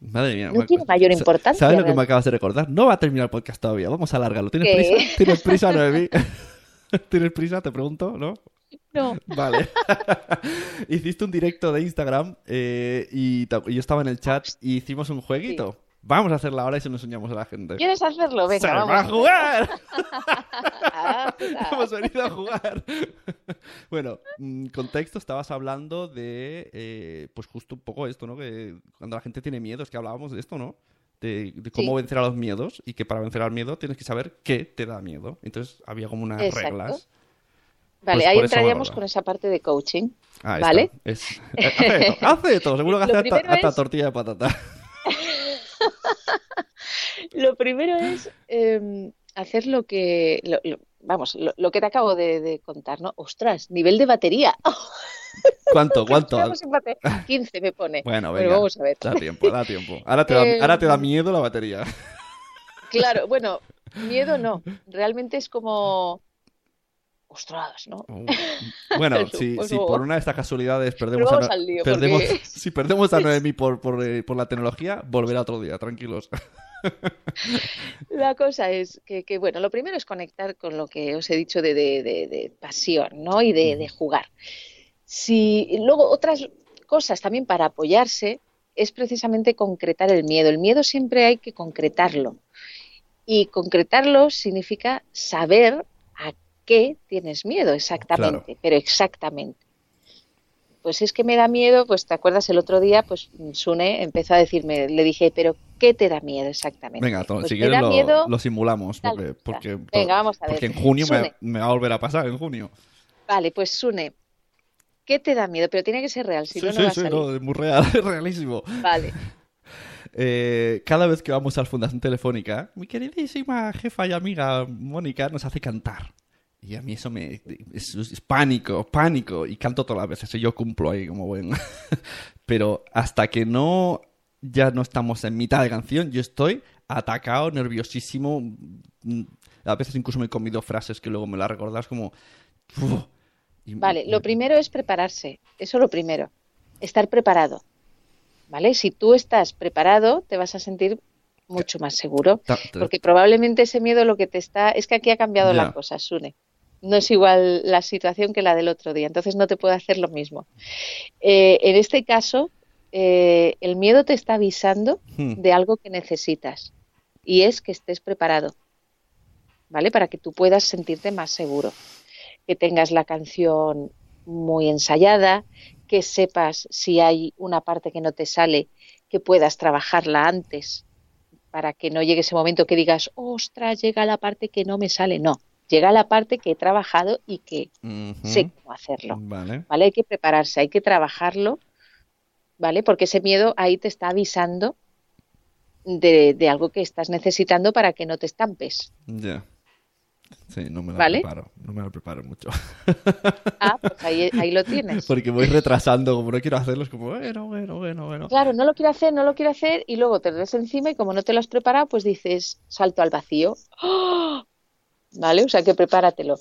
Madre mía. No tiene mayor importancia, ¿Sabes lo que me acabas de recordar? No va a terminar el podcast todavía. Vamos a alargarlo. ¿Tienes ¿Qué? prisa? ¿Tienes prisa, Noemí? ¿Tienes prisa? Te pregunto, ¿no? No. Vale. Hiciste un directo de Instagram eh, y, yo estaba en el chat y hicimos un jueguito. Vamos a hacerla ahora y se lo enseñamos a la gente. ¿Quieres hacerlo? ¡Se Venga, va a vamos. jugar! Hemos venido a jugar. bueno, mm, contexto, estabas hablando de, eh, pues justo un poco esto, ¿no? Que cuando la gente tiene miedo, es que hablábamos de esto, ¿no? De, de cómo Sí. vencer a los miedos y que para vencer al miedo tienes que saber qué te da miedo. Entonces había como unas Exacto. reglas. Vale, Pues ahí entraríamos con esa parte de coaching. Ah, ¿Vale? Es- hace de todo, hace de todo. Seguro que hace hasta, tortilla de patata. Lo primero es eh, hacer lo que, lo- lo- vamos, lo, lo que te acabo de, de contar, ¿no? Ostras, nivel de batería. ¿Cuánto? ¿Cuánto? Estamos sin bate- 15 me pone. Bueno, Bueno, venga. vamos a ver. Da tiempo, da tiempo. Ahora te da, Eh, ahora te da miedo la batería. Claro, bueno, miedo no. Realmente es como, ostras, ¿no? Uh, Bueno, si, Pues si no. por una de estas casualidades perdemos, a, al lío, perdemos porque- si perdemos a Noemi por, por, eh, por la tecnología, volverá otro día, tranquilos. La cosa es que, que, bueno, lo primero es conectar con lo que os he dicho de, de- de- de pasión, ¿no? Y de, de jugar. Si, luego, otras cosas también para apoyarse es precisamente concretar el miedo. El miedo siempre hay que concretarlo. Y concretarlo significa saber qué tienes miedo exactamente, Claro. pero exactamente. Pues es que me da miedo, pues te acuerdas el otro día, pues Sune empezó a decirme, le dije, pero ¿qué te da miedo exactamente? Venga, Pues si quieres lo, miedo lo simulamos, porque, porque, Venga, vamos a ver. porque en junio me, va a volver a pasar, en junio. Vale, pues Sune, ¿Qué te da miedo? Pero tiene que ser real, si sí, no, sí, no va a sí, salir. no, es muy real, es realísimo. Vale. Eh, cada vez que vamos a la Fundación Telefónica, mi queridísima jefa y amiga Mónica nos hace cantar. Y a mí eso me... Es, es pánico, pánico. Y canto todas las veces. Y yo cumplo ahí como buen... Pero hasta que no... Ya no estamos en mitad de canción, yo estoy atacado, nerviosísimo. Mm, A veces incluso me he comido frases que luego me las recordas como... "Uf". Y- Vale, lo primero es prepararse. Eso lo primero. Estar preparado. ¿Vale? Si tú estás preparado, te vas a sentir mucho más seguro. Porque probablemente ese miedo lo que te está. Es que aquí ha cambiado Ya. la cosa, Sune. No es igual la situación que la del otro día. Entonces no te puede hacer lo mismo. Eh, en este caso, eh, el miedo te está avisando Hmm. de algo que necesitas. Y es que estés preparado. ¿Vale? Para que tú puedas sentirte más seguro. Que tengas la canción muy ensayada, que sepas si hay una parte que no te sale, que puedas trabajarla antes para que no llegue ese momento que digas, ostras, llega la parte que no me sale. No, llega la parte que he trabajado y que sé cómo hacerlo. Vale. ¿Vale? Hay que prepararse, hay que trabajarlo, ¿vale? Porque ese miedo ahí te está avisando de, de algo que estás necesitando para que no te estampes. Ya. Sí, no me la ¿Vale? preparo. No me la preparo mucho. Ah, pues ahí, ahí lo tienes. Porque voy retrasando, como no quiero hacerlo, es como, bueno, bueno, bueno, bueno. Claro, no lo quiero hacer, no lo quiero hacer y luego te ves encima y como no te lo has preparado, pues dices salto al vacío. ¡Ah! ¿Vale? O sea que prepáratelo.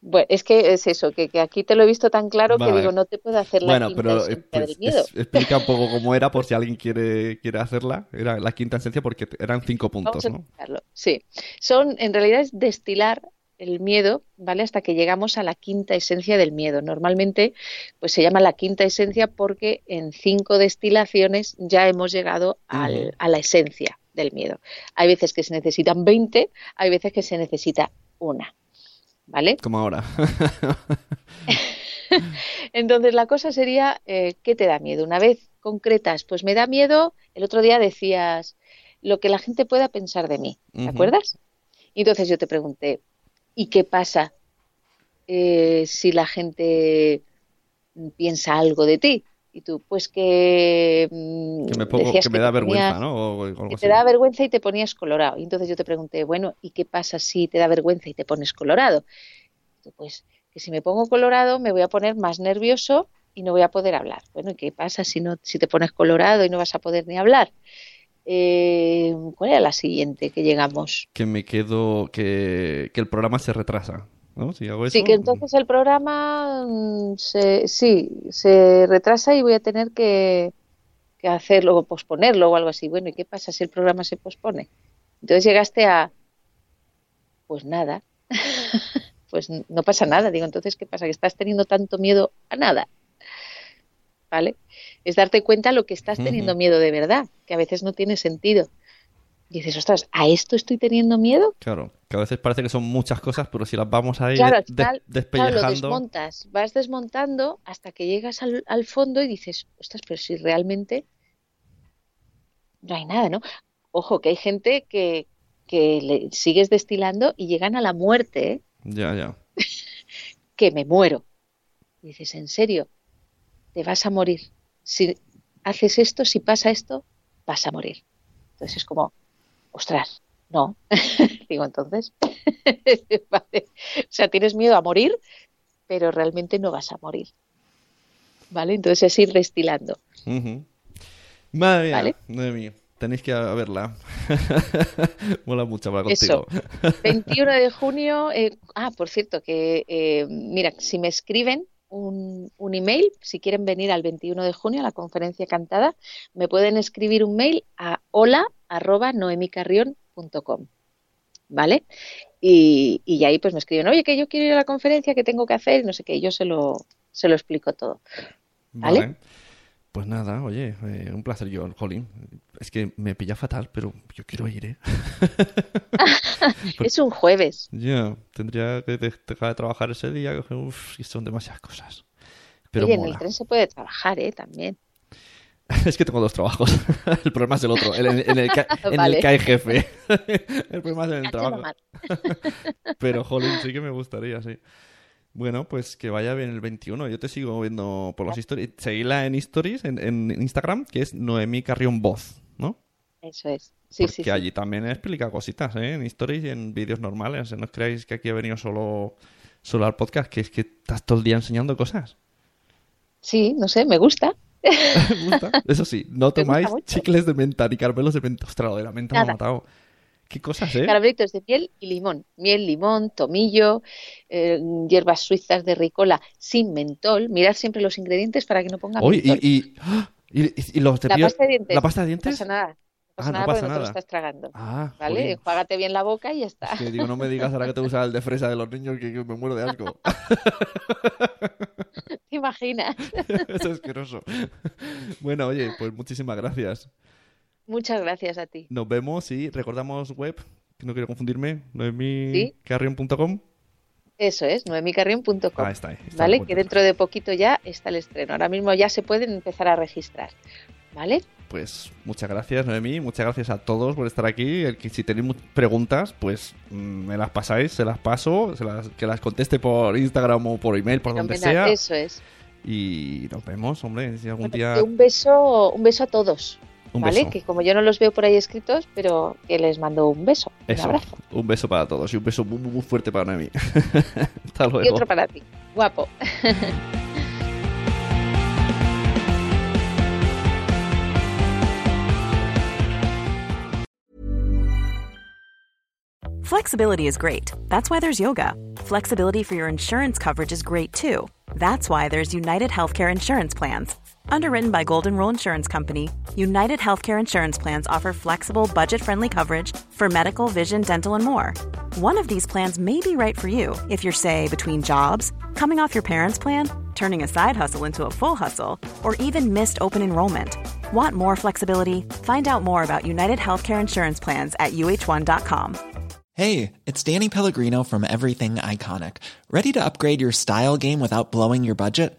Bueno, es que es eso, que, que aquí te lo he visto tan claro que digo, no te puedo hacer la Bueno, quinta pero esencia del miedo. es- explica un poco cómo era por si alguien quiere, quiere hacerla. Era la quinta esencia porque eran cinco puntos, Vamos a ¿no? Sí, son, en realidad es destilar el miedo, ¿vale? Hasta que llegamos a la quinta esencia del miedo. Normalmente, pues se llama la quinta esencia porque en cinco destilaciones ya hemos llegado al- a la esencia del miedo. Hay veces que se necesitan 20, hay veces que se necesita una, ¿vale? Como ahora. Entonces la cosa sería, eh, ¿qué te da miedo? Una vez concretas, pues me da miedo, el otro día decías lo que la gente pueda pensar de mí, ¿te acuerdas? Y entonces yo te pregunté, ¿y qué pasa eh, si la gente piensa algo de ti? Y tú, pues que, mm, Que me, pongo, que me da vergüenza, ponías- ¿no? O, o algo que te da vergüenza y te ponías colorado. Y entonces yo te pregunté, bueno, ¿y qué pasa si te da vergüenza y te pones colorado? Pues que si me pongo colorado me voy a poner más nervioso y no voy a poder hablar. Bueno, ¿y qué pasa si no, si te pones colorado y no vas a poder ni hablar? Eh, ¿cuál era la siguiente que llegamos? Que me quedo, que, que el programa se retrasa, ¿no? Si hago eso. Sí, que entonces el programa mm, se, sí, se retrasa y voy a tener que, que hacerlo o posponerlo o algo así. Bueno, ¿y qué pasa si el programa se pospone? Entonces llegaste a, pues nada, pues no pasa nada. Digo, entonces, ¿qué pasa? Que estás teniendo tanto miedo a nada. ¿Vale? Es darte cuenta lo que estás teniendo miedo de verdad, que a veces no tiene sentido. Y dices, ostras, ¿a esto estoy teniendo miedo? Claro, que a veces parece que son muchas cosas, pero si las vamos ahí Claro, al des- final, claro, lo despellejando. desmontas, vas desmontando hasta que llegas al, al fondo y dices, ostras, pero si realmente no hay nada, ¿no? Ojo, que hay gente que, que le sigues destilando y llegan a la muerte, ¿eh? Ya, ya. que me muero. Y dices, ¿en serio? Te vas a morir. Si haces esto, si pasa esto, vas a morir. Entonces es como, ostras, no. Digo, entonces, vale. O sea, tienes miedo a morir, pero realmente no vas a morir. ¿Vale? Entonces es ir destilando. Ujú. Madre mía, Vale. madre mía. Tenéis que verla. Mola mucho Eso. contigo. 21 de junio. eh, ah, por cierto, que eh, mira, si me escriben un, un email, si quieren venir al 21 de junio a la conferencia cantada, me pueden escribir un mail a hola arroba noemicarrión.com. ¿Vale? Y, y ahí pues me escriben, oye, que yo quiero ir a la conferencia, que tengo que hacer, y no sé qué, y yo se lo, se lo explico todo. Vale. Pues nada, oye, eh, un placer yo, Jolín. Es que me pilla fatal, pero yo quiero ir, ¿eh? Es un jueves. Ya, tendría que de- dejar de trabajar ese día. que, Uf, y son demasiadas cosas. Pero Oye, en el tren se puede trabajar, ¿eh? También. Es que tengo dos trabajos. El problema es el otro, en el, en el, que, en el que hay jefe. El problema es en el trabajo. Pero, jolín, sí que me gustaría, sí. Bueno, pues que vaya bien el 21. Yo te sigo viendo por los stories. Seguila en stories, en, en Instagram, que es Noemí Carrión Voz, ¿no? Eso es. Sí, Porque sí, sí. allí también explica cositas, ¿eh? En stories y en vídeos normales. No os creáis que aquí he venido solo, solo al podcast, que es que estás todo el día enseñando cosas. Sí, no sé, me gusta. Me gusta. Eso sí, no tomáis chicles de menta ni caramelos de menta. Ostras, lo de la menta me ha matado. Qué cosas, ¿eh? Caramelitos de miel y limón. Miel, limón, tomillo, eh, hierbas suizas de ricola sin mentol. Mirad siempre los ingredientes para que no pongan Uy, mentol. y, y, ¡ah! y, y- los La cepillos- pasta de dientes. ¿La pasta de No dientes? pasa nada. No pasa Ah, no nada pasa no te lo nada. estás tragando. Ah, ¿Vale? jolín. Juágate bien la boca y ya está. Es que digo, no me digas ahora que te gusta el de fresa de los niños que, que me muero de asco. ¿Te imaginas? es asqueroso. Bueno, oye, pues muchísimas gracias. Muchas gracias a ti. Nos vemos y recordamos web, que no quiero confundirme, Sí. noemicarrion.com. Eso es, noemicarrión.com. Ah, está ahí. está ¿Vale? Que dentro de poquito ya está el estreno. Ahora mismo ya se pueden empezar a registrar. ¿Vale? Pues muchas gracias, Noemí. Muchas gracias a todos por estar aquí. El que si tenéis preguntas, pues mm, me las pasáis, se las paso, se las, que las conteste por Instagram o por email, por donde sea. Eso es. Y nos vemos, hombre. Si algún Bueno, día. que un beso, un beso a todos. Un ¿Vale? beso. Que como yo no los veo por ahí escritos, pero que les mando un beso, un abrazo. Un beso para todos y un beso muy, muy, muy fuerte para Noemí. Hasta luego. Y otro para ti. Guapo. Flexibility is great. That's why there's yoga. Flexibility for your insurance coverage is great too. That's why there's United Healthcare Insurance Plans. Underwritten by Golden Rule Insurance Company, United Healthcare Insurance Plans offer flexible, budget friendly coverage for medical, vision, dental, and more. One of these plans may be right for you if you're, say, between jobs, coming off your parents' plan, turning a side hustle into a full hustle, or even missed open enrollment. Want more flexibility? Find out more about United Healthcare Insurance Plans at uh1.com. Hey, it's Danny Pellegrino from Everything Iconic. Ready to upgrade your style game without blowing your budget?